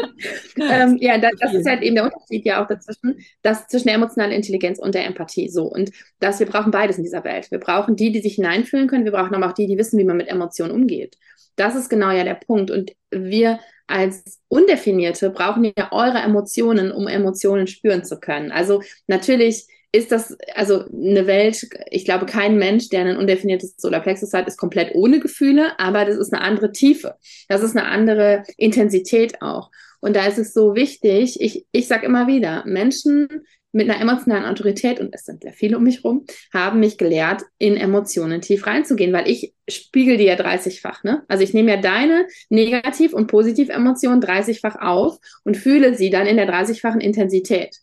<laughs> ähm, ja, das, das, ist halt eben der Unterschied ja auch dazwischen, das zwischen der emotionalen Intelligenz und der Empathie. So, und dass wir brauchen beides in dieser Welt. Wir brauchen die, die sich hineinfühlen können, wir brauchen aber auch die, die wissen, wie man mit Emotionen umgeht. Das ist genau ja der Punkt. Und wir als Undefinierte brauchen ja eure Emotionen, um Emotionen spüren zu können. Also natürlich ist das, also eine Welt, ich glaube, kein Mensch, der ein undefiniertes Solarplexus hat, ist komplett ohne Gefühle, aber das ist eine andere Tiefe. Das ist eine andere Intensität auch. Und da ist es so wichtig, ich, ich sage immer wieder, Menschen mit einer emotionalen Autorität, und es sind sehr viele um mich rum, haben mich gelehrt, in Emotionen tief reinzugehen, weil ich spiegel die ja 30-fach. Ne? Also ich nehme ja deine Negativ- und Positiv-Emotionen 30-fach auf und fühle sie dann in der 30-fachen Intensität.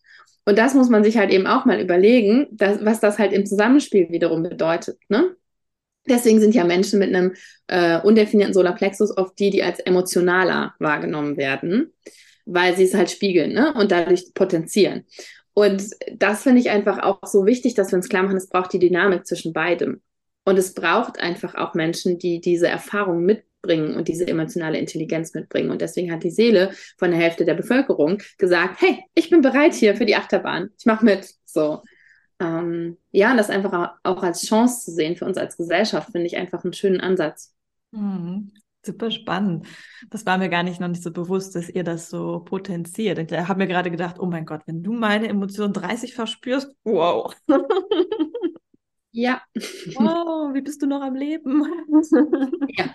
Und das muss man sich halt eben auch mal überlegen, dass, was das halt im Zusammenspiel wiederum bedeutet. Ne? Deswegen sind ja Menschen mit einem äh, undefinierten Solarplexus oft die, die als emotionaler wahrgenommen werden, weil sie es halt spiegeln ne? und dadurch potenzieren. Und das finde ich einfach auch so wichtig, dass wir uns klar machen, es braucht die Dynamik zwischen beidem. Und es braucht einfach auch Menschen, die diese Erfahrung mit mitbringen und diese emotionale Intelligenz mitbringen. Und deswegen hat die Seele von der Hälfte der Bevölkerung gesagt, hey, ich bin bereit hier für die Achterbahn. Ich mache mit. So. Ähm, ja, und das einfach auch als Chance zu sehen für uns als Gesellschaft, finde ich einfach einen schönen Ansatz. Mhm. Super spannend. Das war mir gar nicht noch nicht so bewusst, dass ihr das so potenziert. Ich habe mir gerade gedacht, oh mein Gott, wenn du meine Emotionen 30 verspürst, wow. Ja. Wow, wie bist du noch am Leben? ja.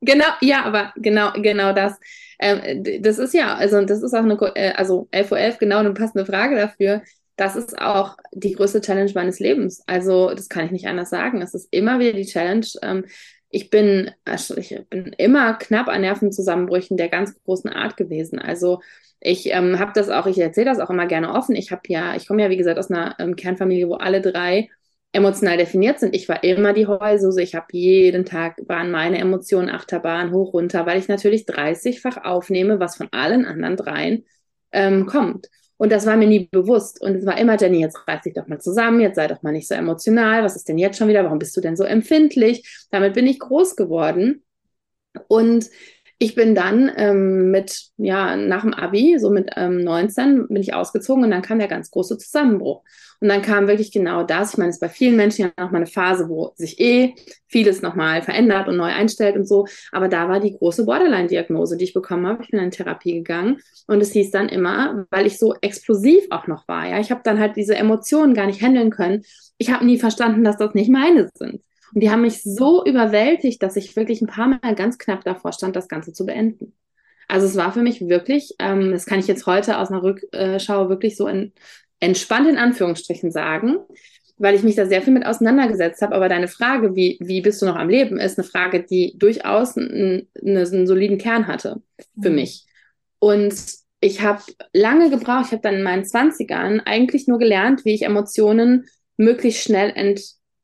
Genau, ja, aber genau, genau das. Ähm, das ist ja, also das ist auch eine, äh, also 11.11 Uhr 11, genau eine passende Frage dafür. Das ist auch die größte Challenge meines Lebens. Also das kann ich nicht anders sagen. Es ist immer wieder die Challenge. Ähm, ich bin, also ich bin immer knapp an Nervenzusammenbrüchen der ganz großen Art gewesen. Also ich ähm, habe das auch, ich erzähle das auch immer gerne offen. Ich habe ja, ich komme ja wie gesagt aus einer ähm, Kernfamilie, wo alle drei emotional definiert sind. Ich war immer die Heulsuse. Ich habe jeden Tag, waren meine Emotionen Achterbahn hoch, runter, weil ich natürlich 30-fach aufnehme, was von allen anderen dreien ähm, kommt. Und das war mir nie bewusst. Und es war immer, Jenny, jetzt reiß dich doch mal zusammen, jetzt sei doch mal nicht so emotional. Was ist denn jetzt schon wieder? Warum bist du denn so empfindlich? Damit bin ich groß geworden. Und ich bin dann ähm, mit, ja, nach dem Abi, so mit ähm, 19, bin ich ausgezogen und dann kam der ganz große Zusammenbruch. Und dann kam wirklich genau das. Ich meine, es ist bei vielen Menschen ja nochmal eine Phase, wo sich eh vieles nochmal verändert und neu einstellt und so. Aber da war die große Borderline-Diagnose, die ich bekommen habe. Ich bin in Therapie gegangen und es hieß dann immer, weil ich so explosiv auch noch war. Ja, ich habe dann halt diese Emotionen gar nicht handeln können. Ich habe nie verstanden, dass das nicht meine sind. Und die haben mich so überwältigt, dass ich wirklich ein paar Mal ganz knapp davor stand, das Ganze zu beenden. Also es war für mich wirklich, ähm, das kann ich jetzt heute aus einer Rückschau wirklich so in, entspannt in Anführungsstrichen sagen, weil ich mich da sehr viel mit auseinandergesetzt habe. Aber deine Frage, wie, wie bist du noch am Leben, ist eine Frage, die durchaus einen, einen soliden Kern hatte für mhm. mich. Und ich habe lange gebraucht, ich habe dann in meinen Zwanzigern eigentlich nur gelernt, wie ich Emotionen möglichst schnell ent,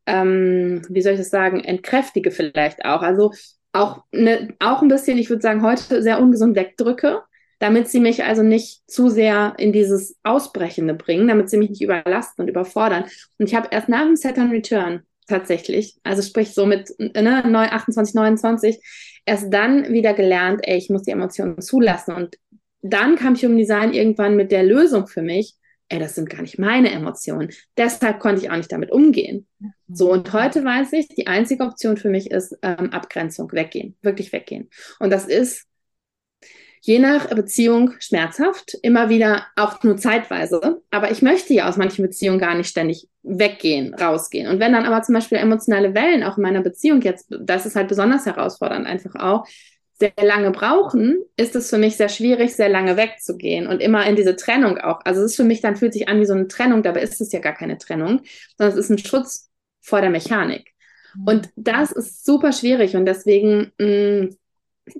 ähm, wie soll ich das sagen, entkräftige vielleicht auch. Also auch, ne, auch ein bisschen, ich würde sagen, heute sehr ungesund wegdrücke damit sie mich also nicht zu sehr in dieses Ausbrechende bringen, damit sie mich nicht überlasten und überfordern. Und ich habe erst nach dem Set on Return tatsächlich, also sprich so mit ne, 28, 29, erst dann wieder gelernt, ey, ich muss die Emotionen zulassen. Und dann kam Human Design irgendwann mit der Lösung für mich, ey, das sind gar nicht meine Emotionen. Deshalb konnte ich auch nicht damit umgehen. So, und heute weiß ich, die einzige Option für mich ist ähm, Abgrenzung, weggehen, wirklich weggehen. Und das ist je nach Beziehung schmerzhaft, immer wieder auch nur zeitweise. Aber ich möchte ja aus manchen Beziehungen gar nicht ständig weggehen, rausgehen. Und wenn dann aber zum Beispiel emotionale Wellen auch in meiner Beziehung jetzt, das ist halt besonders herausfordernd einfach auch, sehr lange brauchen, ist es für mich sehr schwierig, sehr lange wegzugehen und immer in diese Trennung auch. Also es ist für mich dann fühlt sich an wie so eine Trennung, dabei ist es ja gar keine Trennung, sondern es ist ein Schutz vor der Mechanik. Und das ist super schwierig und deswegen mh, mm,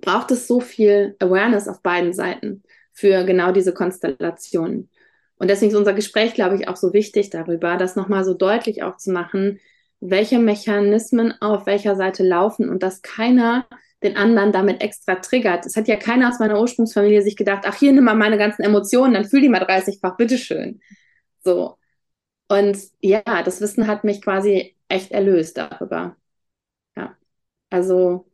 braucht es so viel Awareness auf beiden Seiten für genau diese Konstellationen. Und deswegen ist unser Gespräch, glaube ich, auch so wichtig darüber, das nochmal so deutlich auch zu machen, welche Mechanismen auf welcher Seite laufen und dass keiner den anderen damit extra triggert. Es hat ja keiner aus meiner Ursprungsfamilie sich gedacht, ach, hier nimm mal meine ganzen Emotionen, dann fühl die mal 30-fach, bitteschön. So. Und ja, das Wissen hat mich quasi echt erlöst darüber. Ja. Also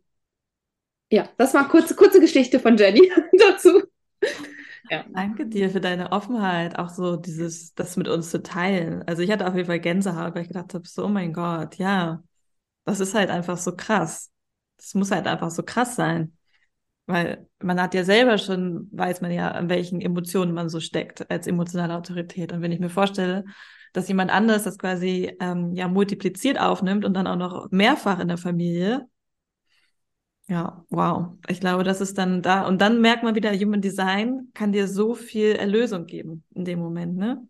ja, das war kurze, kurze Geschichte von Jenny <laughs> dazu. Ja. Danke dir für deine Offenheit, auch so dieses, das mit uns zu teilen. Also ich hatte auf jeden Fall Gänsehaut, weil ich gedacht habe, so, oh mein Gott, ja, das ist halt einfach so krass. Das muss halt einfach so krass sein. Weil man hat ja selber schon, weiß man ja, an welchen Emotionen man so steckt als emotionale Autorität. Und wenn ich mir vorstelle, dass jemand anderes das quasi ähm, ja multipliziert aufnimmt und dann auch noch mehrfach in der Familie, ja, wow. Ich glaube, das ist dann da. Und dann merkt man wieder, Human Design kann dir so viel Erlösung geben in dem Moment, ne?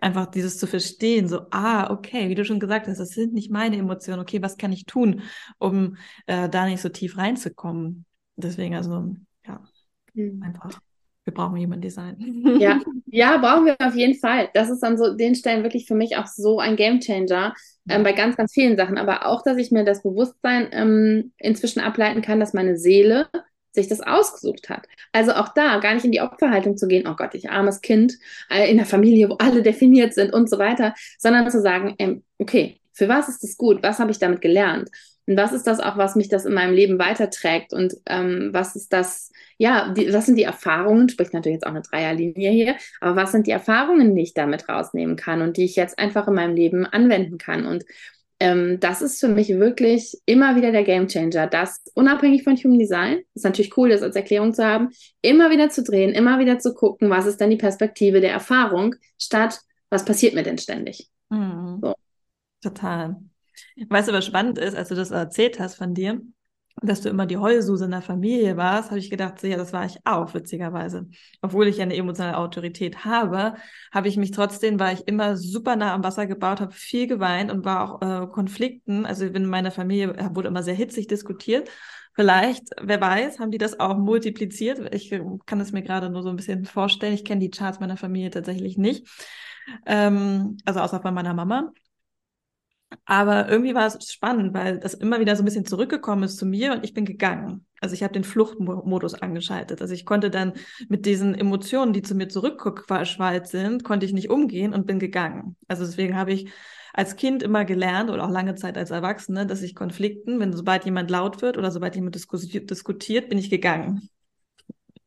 Einfach dieses zu verstehen, so, ah, okay, wie du schon gesagt hast, das sind nicht meine Emotionen. Okay, was kann ich tun, um äh, da nicht so tief reinzukommen? Deswegen, also, ja, mhm. einfach. Wir brauchen Human Design. Ja, <laughs> ja, brauchen wir auf jeden Fall. Das ist dann so den Stellen wirklich für mich auch so ein Gamechanger ähm, bei ganz, ganz vielen Sachen. Aber auch, dass ich mir das Bewusstsein ähm, inzwischen ableiten kann, dass meine Seele sich das ausgesucht hat. Also auch da gar nicht in die Opferhaltung zu gehen, oh Gott, ich armes Kind äh, in der Familie, wo alle definiert sind und so weiter, sondern zu sagen, ähm, okay, für was ist das gut? Was habe ich damit gelernt? Und was ist das auch, was mich das in meinem Leben weiterträgt? Und ähm, was ist das, ja, die, was sind die Erfahrungen, spricht natürlich jetzt auch eine Dreierlinie hier, aber was sind die Erfahrungen, die ich damit rausnehmen kann und die ich jetzt einfach in meinem Leben anwenden kann? Und ähm, das ist für mich wirklich immer wieder der Gamechanger, das unabhängig von Human Design, ist natürlich cool, das als Erklärung zu haben, immer wieder zu drehen, immer wieder zu gucken, was ist denn die Perspektive der Erfahrung, statt was passiert mir denn ständig? Mhm. So. Total. Weißt du, was spannend ist, als du das erzählt hast von dir, dass du immer die Heulsuse in der Familie warst, habe ich gedacht, so, ja, das war ich auch, witzigerweise. Obwohl ich ja eine emotionale Autorität habe, habe ich mich trotzdem, war ich immer super nah am Wasser gebaut, habe viel geweint und war auch äh, Konflikten. Also in meiner Familie äh, wurde immer sehr hitzig diskutiert. Vielleicht, wer weiß, haben die das auch multipliziert. Ich äh, kann es mir gerade nur so ein bisschen vorstellen. Ich kenne die Charts meiner Familie tatsächlich nicht. Ähm, also außer bei meiner Mama. Aber irgendwie war es spannend, weil das immer wieder so ein bisschen zurückgekommen ist zu mir und ich bin gegangen. Also ich habe den Fluchtmodus angeschaltet. Also ich konnte dann mit diesen Emotionen, die zu mir zurückgeschwallt sind, konnte ich nicht umgehen und bin gegangen. Also deswegen habe ich als Kind immer gelernt oder auch lange Zeit als Erwachsene, dass ich Konflikten, wenn sobald jemand laut wird oder sobald jemand diskutiert, bin ich gegangen.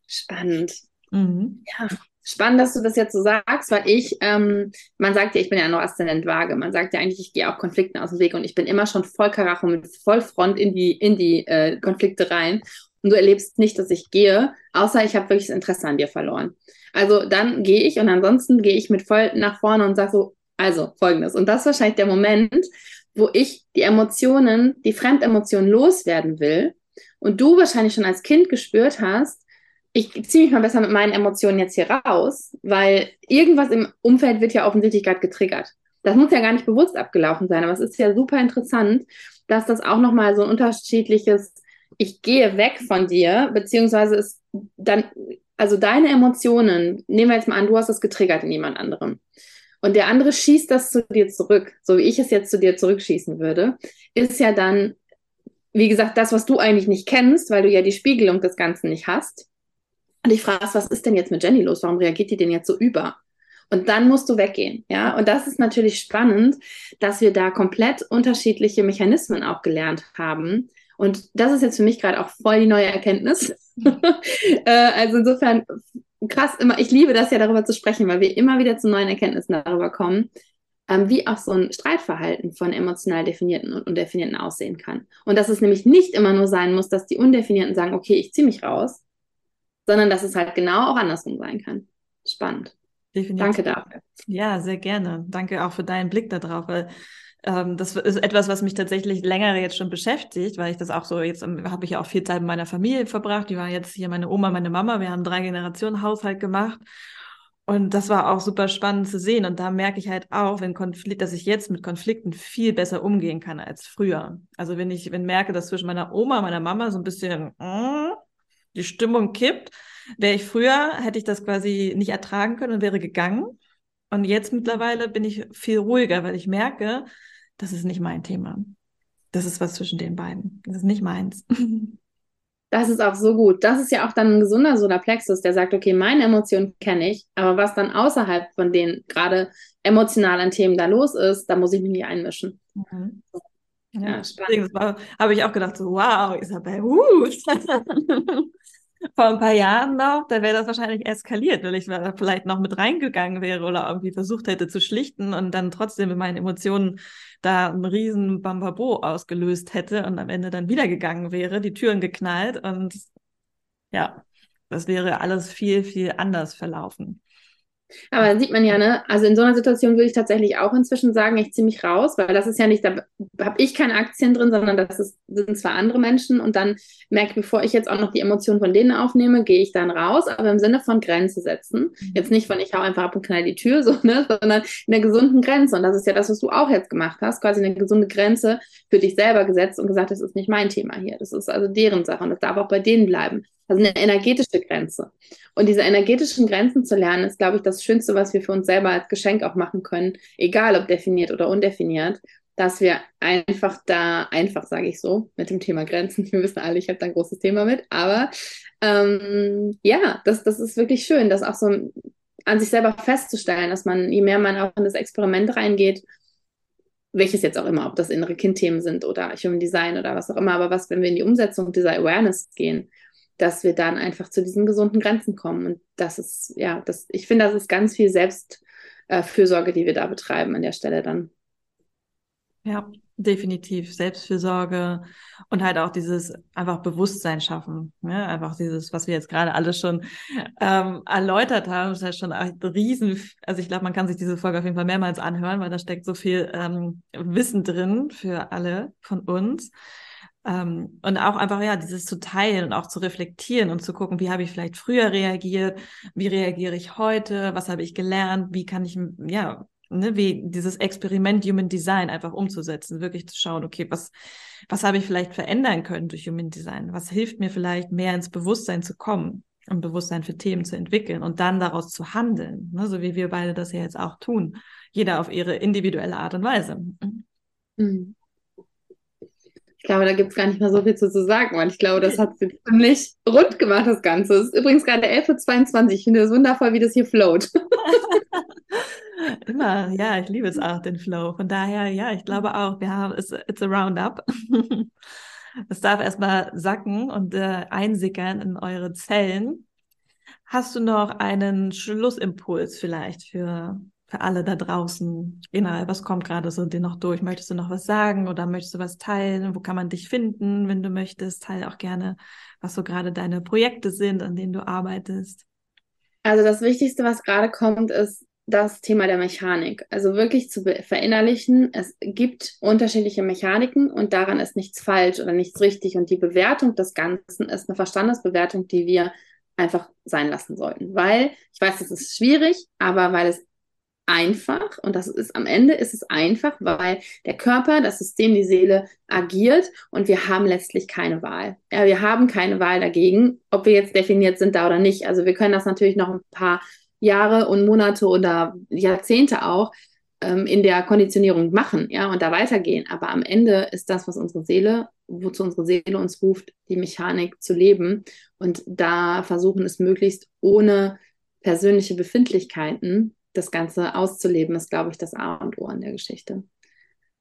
Spannend. Mhm. Ja, spannend, dass du das jetzt so sagst, weil ich, ähm, man sagt ja, ich bin ja noch Aszendent Waage, man sagt ja eigentlich, ich gehe auch Konflikten aus dem Weg und ich bin immer schon voll Karacho mit Vollfront in die, in die äh, Konflikte rein. Und du erlebst nicht, dass ich gehe, außer ich habe wirklich das Interesse an dir verloren. Also dann gehe ich und ansonsten gehe ich mit voll nach vorne und sage so, also folgendes. Und das ist wahrscheinlich der Moment, wo ich die Emotionen, die Fremdemotionen loswerden will und du wahrscheinlich schon als Kind gespürt hast, ich ziehe mich mal besser mit meinen Emotionen jetzt hier raus, weil irgendwas im Umfeld wird ja offensichtlich gerade getriggert. Das muss ja gar nicht bewusst abgelaufen sein, aber es ist ja super interessant, dass das auch nochmal so ein unterschiedliches, ich gehe weg von dir, beziehungsweise ist dann, also deine Emotionen, nehmen wir jetzt mal an, du hast es getriggert in jemand anderem. Und der andere schießt das zu dir zurück, so wie ich es jetzt zu dir zurückschießen würde, ist ja dann, wie gesagt, das, was du eigentlich nicht kennst, weil du ja die Spiegelung des Ganzen nicht hast und ich frage, was ist denn jetzt mit Jenny los? Warum reagiert die denn jetzt so über? Und dann musst du weggehen, ja. Und das ist natürlich spannend, dass wir da komplett unterschiedliche Mechanismen auch gelernt haben. Und das ist jetzt für mich gerade auch voll die neue Erkenntnis. <laughs> äh, also insofern krass immer, ich liebe das ja darüber zu sprechen, weil wir immer wieder zu neuen Erkenntnissen darüber kommen, ähm, wie auch so ein Streitverhalten von emotional definierten und undefinierten aussehen kann. Und dass es nämlich nicht immer nur sein muss, dass die Undefinierten sagen, okay, ich ziehe mich raus, sondern dass es halt genau auch andersrum sein kann. Spannend. Definitiv. Danke dafür. Ja, sehr gerne. Danke auch für deinen Blick darauf, weil ähm, das ist etwas, was mich tatsächlich länger jetzt schon beschäftigt, weil ich das auch so, jetzt habe ich ja auch viel Zeit mit meiner Familie verbracht. Die war jetzt hier meine Oma, meine Mama. Wir haben drei Generationen Haushalt gemacht. Und das war auch super spannend zu sehen. Und da merke ich halt auch, wenn Konflikt, dass ich jetzt mit Konflikten viel besser umgehen kann als früher. Also wenn ich wenn merke, dass zwischen meiner Oma und meiner Mama so ein bisschen mm, die Stimmung kippt. Wäre ich früher, hätte ich das quasi nicht ertragen können und wäre gegangen. Und jetzt mittlerweile bin ich viel ruhiger, weil ich merke, das ist nicht mein Thema. Das ist was zwischen den beiden. Das ist nicht meins. <laughs> Das ist auch so gut. Das ist ja auch dann ein gesunder Solarplexus, der sagt, okay, meine Emotionen kenne ich, aber was dann außerhalb von den gerade emotionalen Themen da los ist, da muss ich mich nicht einmischen. Mhm. Ja, spannend. Das habe ich auch gedacht, so, wow, Isabel, uh. <laughs> Vor ein paar Jahren noch, da wäre das wahrscheinlich eskaliert, weil ich da vielleicht noch mit reingegangen wäre oder irgendwie versucht hätte zu schlichten und dann trotzdem mit meinen Emotionen da einen riesen Bambabo ausgelöst hätte und am Ende dann wieder gegangen wäre, die Türen geknallt und ja, das wäre alles viel, viel anders verlaufen. Aber dann sieht man ja, ne, also in so einer Situation würde ich tatsächlich auch inzwischen sagen, ich ziehe mich raus, weil das ist ja nicht, da habe ich keine Aktien drin, sondern das ist, sind zwar andere Menschen und dann merke ich, bevor ich jetzt auch noch die Emotionen von denen aufnehme, gehe ich dann raus, aber im Sinne von Grenze setzen. Mhm. Jetzt nicht von ich hau einfach ab und knall die Tür, <laughs> so, ne, sondern in der gesunden Grenze. Und das ist ja das, was du auch jetzt gemacht hast, quasi eine gesunde Grenze für dich selber gesetzt und gesagt, das ist nicht mein Thema hier. Das ist also deren Sache und das darf auch bei denen bleiben. Also eine energetische Grenze. Und diese energetischen Grenzen zu lernen, ist, glaube ich, das Schönste, was wir für uns selber als Geschenk auch machen können, egal ob definiert oder undefiniert, dass wir einfach da, einfach sage ich so, mit dem Thema Grenzen, <laughs> wir wissen alle, ich habe da ein großes Thema mit, aber ähm, ja, das, das ist wirklich schön, das auch so an sich selber festzustellen, dass man, je mehr man auch in das Experiment reingeht, welches jetzt auch immer, ob das innere Kindthemen sind oder Human Design oder was auch immer, aber was, wenn wir in die Umsetzung dieser Awareness gehen, dass wir dann einfach zu diesen gesunden Grenzen kommen. Und das ist, ja, das, ich finde, das ist ganz viel Selbstfürsorge, äh, die wir da betreiben an der Stelle dann. Ja, definitiv. Selbstfürsorge und halt auch dieses einfach Bewusstsein schaffen. Ne? Einfach dieses, was wir jetzt gerade alles schon ähm, erläutert haben, ist halt schon ein riesen, also ich glaube, man kann sich diese Folge auf jeden Fall mehrmals anhören, weil da steckt so viel ähm, Wissen drin für alle von uns. Ähm, und auch einfach, ja, dieses zu teilen und auch zu reflektieren und zu gucken, wie habe ich vielleicht früher reagiert, wie reagiere ich heute, was habe ich gelernt, wie kann ich, ja, ne, wie dieses Experiment Human Design einfach umzusetzen, wirklich zu schauen, okay, was, was habe ich vielleicht verändern können durch Human Design? Was hilft mir vielleicht mehr ins Bewusstsein zu kommen? ein Bewusstsein für Themen zu entwickeln und dann daraus zu handeln, ne, so wie wir beide das ja jetzt auch tun, jeder auf ihre individuelle Art und Weise. Mhm. Ich glaube, da gibt es gar nicht mehr so viel zu, zu sagen, weil ich glaube, das hat sie ziemlich rund gemacht, das Ganze. Es ist übrigens gerade 11.22 Uhr. Ich finde es wundervoll, wie das hier float. <laughs> Immer, ja, ich liebe es auch, den Flow. Von daher, ja, ich glaube auch, wir haben, it's, it's a roundup. <laughs> Es darf erstmal sacken und äh, einsickern in eure Zellen. Hast du noch einen Schlussimpuls vielleicht für für alle da draußen. Genau, was kommt gerade so dir noch durch? Möchtest du noch was sagen oder möchtest du was teilen? Wo kann man dich finden, wenn du möchtest? Teile auch gerne, was so gerade deine Projekte sind, an denen du arbeitest. Also das Wichtigste, was gerade kommt, ist das Thema der Mechanik. Also wirklich zu verinnerlichen, es gibt unterschiedliche Mechaniken und daran ist nichts falsch oder nichts richtig. Und die Bewertung des Ganzen ist eine Verstandesbewertung, die wir einfach sein lassen sollten. Weil, ich weiß, es ist schwierig, aber weil es einfach und das ist am Ende ist es einfach, weil der Körper, das System, die Seele agiert und wir haben letztlich keine Wahl. Ja, wir haben keine Wahl dagegen, ob wir jetzt definiert sind da oder nicht. Also wir können das natürlich noch ein paar Jahre und Monate oder Jahrzehnte auch ähm, in der Konditionierung machen, ja, und da weitergehen. Aber am Ende ist das, was unsere Seele, wozu unsere Seele uns ruft, die Mechanik zu leben und da versuchen es möglichst ohne persönliche Befindlichkeiten das Ganze auszuleben, ist, glaube ich, das A und O an der Geschichte.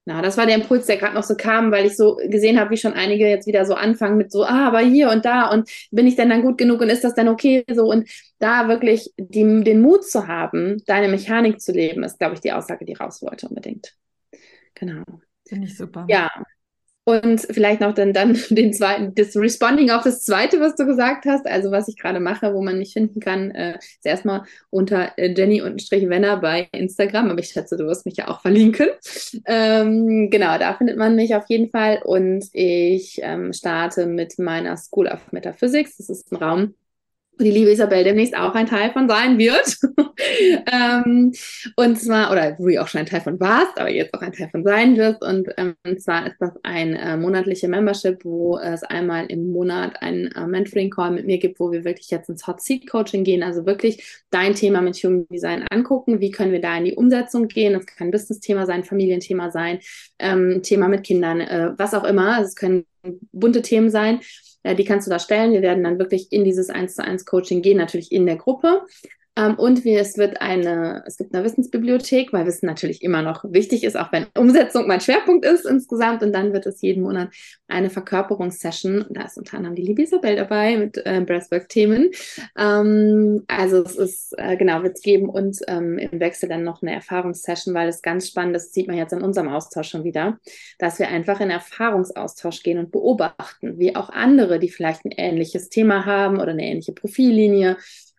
Na, das war der Impuls, der gerade noch so kam, weil ich so gesehen habe, wie schon einige jetzt wieder so anfangen mit so, ah, aber hier und da und bin ich denn dann gut genug und ist das denn okay so und da wirklich die, den Mut zu haben, deine Mechanik zu leben, ist, glaube ich, die Aussage, die raus wollte unbedingt. Genau. Finde ich super. Ja, und vielleicht noch dann, dann <laughs> den zweiten, das Responding auf das zweite, was du gesagt hast, also was ich gerade mache, wo man mich finden kann, äh, ist erstmal unter äh, Jenny Strich Wenner bei Instagram, aber ich schätze, du wirst mich ja auch verlinken. Ähm, genau, da findet man mich auf jeden Fall und ich ähm, starte mit meiner School of Metaphysics. Das ist ein Raum, die liebe Isabel demnächst auch ein Teil von sein wird. <laughs> ähm, und zwar, oder wo du auch schon ein Teil von warst, aber jetzt auch ein Teil von sein wirst. Und, ähm, und zwar ist das ein äh, monatliche Membership, wo es einmal im Monat einen äh, Mentoring-Call mit mir gibt, wo wir wirklich jetzt ins Hot Seat Coaching gehen, also wirklich dein Thema mit Human Design angucken. Wie können wir da in die Umsetzung gehen? Das kann ein Business-Thema sein, Familienthema sein, ähm, Thema mit Kindern, äh, was auch immer. Also es können bunte Themen sein die kannst du da stellen. Wir werden dann wirklich in dieses 1 zu 1 Coaching gehen, natürlich in der Gruppe. Ähm, und wir, es wird eine, es gibt eine Wissensbibliothek, weil Wissen natürlich immer noch wichtig ist, auch wenn Umsetzung mein Schwerpunkt ist insgesamt. Und dann wird es jeden Monat eine Verkörperungssession. Da ist unter anderem die liebe Isabel dabei mit äh, Breathwork-Themen. Ähm, also es ist, äh, genau, wird es geben und ähm, im Wechsel dann noch eine Erfahrungssession, weil es ganz spannend ist, sieht man jetzt in unserem Austausch schon wieder, dass wir einfach in Erfahrungsaustausch gehen und beobachten, wie auch andere, die vielleicht ein ähnliches Thema haben oder eine ähnliche Profillinie,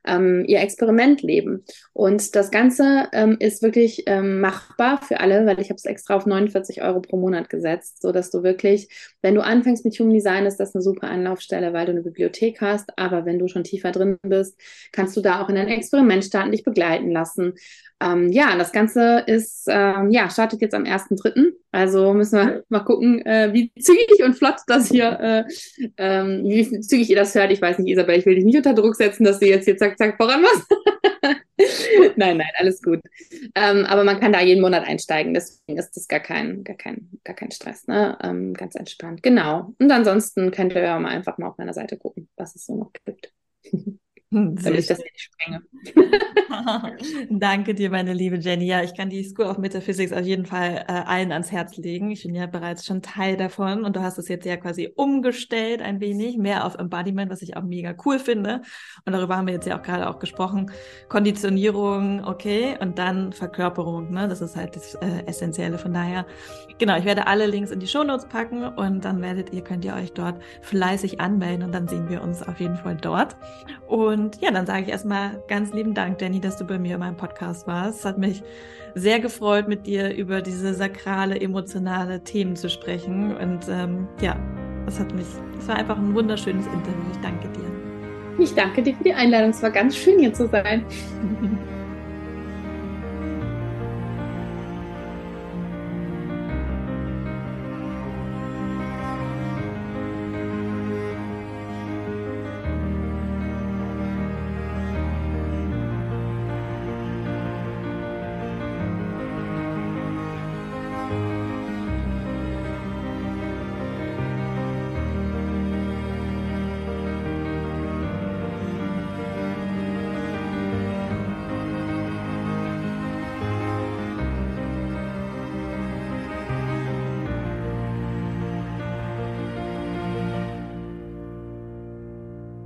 ähm, ihr Experiment leben. Und das Ganze ähm, ist wirklich ähm, machbar für alle, weil ich habe es extra auf 49 Euro pro Monat gesetzt, so du wirklich, wenn du anfängst mit Human Design, ist das eine super Anlaufstelle, weil du eine Bibliothek hast. Aber wenn du schon tiefer drin bist, kannst du da auch in ein Experiment starten, dich begleiten lassen. Ähm, ja, das Ganze ist, ähm, ja, startet jetzt am 1.3., Also müssen wir <laughs> mal gucken, äh, wie zügig und flott das hier, äh, ähm, wie zügig ihr das hört. Ich weiß nicht, Isabel, ich will dich nicht unter Druck setzen, dass du jetzt hier zack, zack voran machst. <laughs> nein, nein, alles gut. Ähm, aber man kann da jeden Monat einsteigen, deswegen ist das gar kein, gar kein, gar kein Stress, ne? Ähm, ganz entspannt. Genau. Und ansonsten könnt ihr ja mal einfach mal auf meiner Seite gucken, was es so noch gibt. Hm, <laughs> damit ich das nicht sprenge. <laughs> Danke dir, meine liebe Jenny. Ja, ich kann die School of Metaphysics auf jeden Fall äh, allen ans Herz legen. Ich bin ja bereits schon Teil davon und du hast es jetzt ja quasi umgestellt ein wenig, mehr auf Embodiment, was ich auch mega cool finde. Und darüber haben wir jetzt ja auch gerade auch gesprochen. Konditionierung, okay, und dann Verkörperung, ne? Das ist halt das äh, Essentielle. Von daher, genau, ich werde alle Links in die Shownotes packen und dann werdet ihr, könnt ihr euch dort fleißig anmelden und dann sehen wir uns auf jeden Fall dort. Und ja, dann sage ich erstmal ganz lieben Dank, Danny, dass du bei mir in meinem Podcast warst. Es hat mich sehr gefreut, mit dir über diese sakrale, emotionale Themen zu sprechen. Und ähm, ja, es hat mich, es war einfach ein wunderschönes Interview. Ich danke dir. Ich danke dir für die Einladung. Es war ganz schön, hier zu sein. <laughs>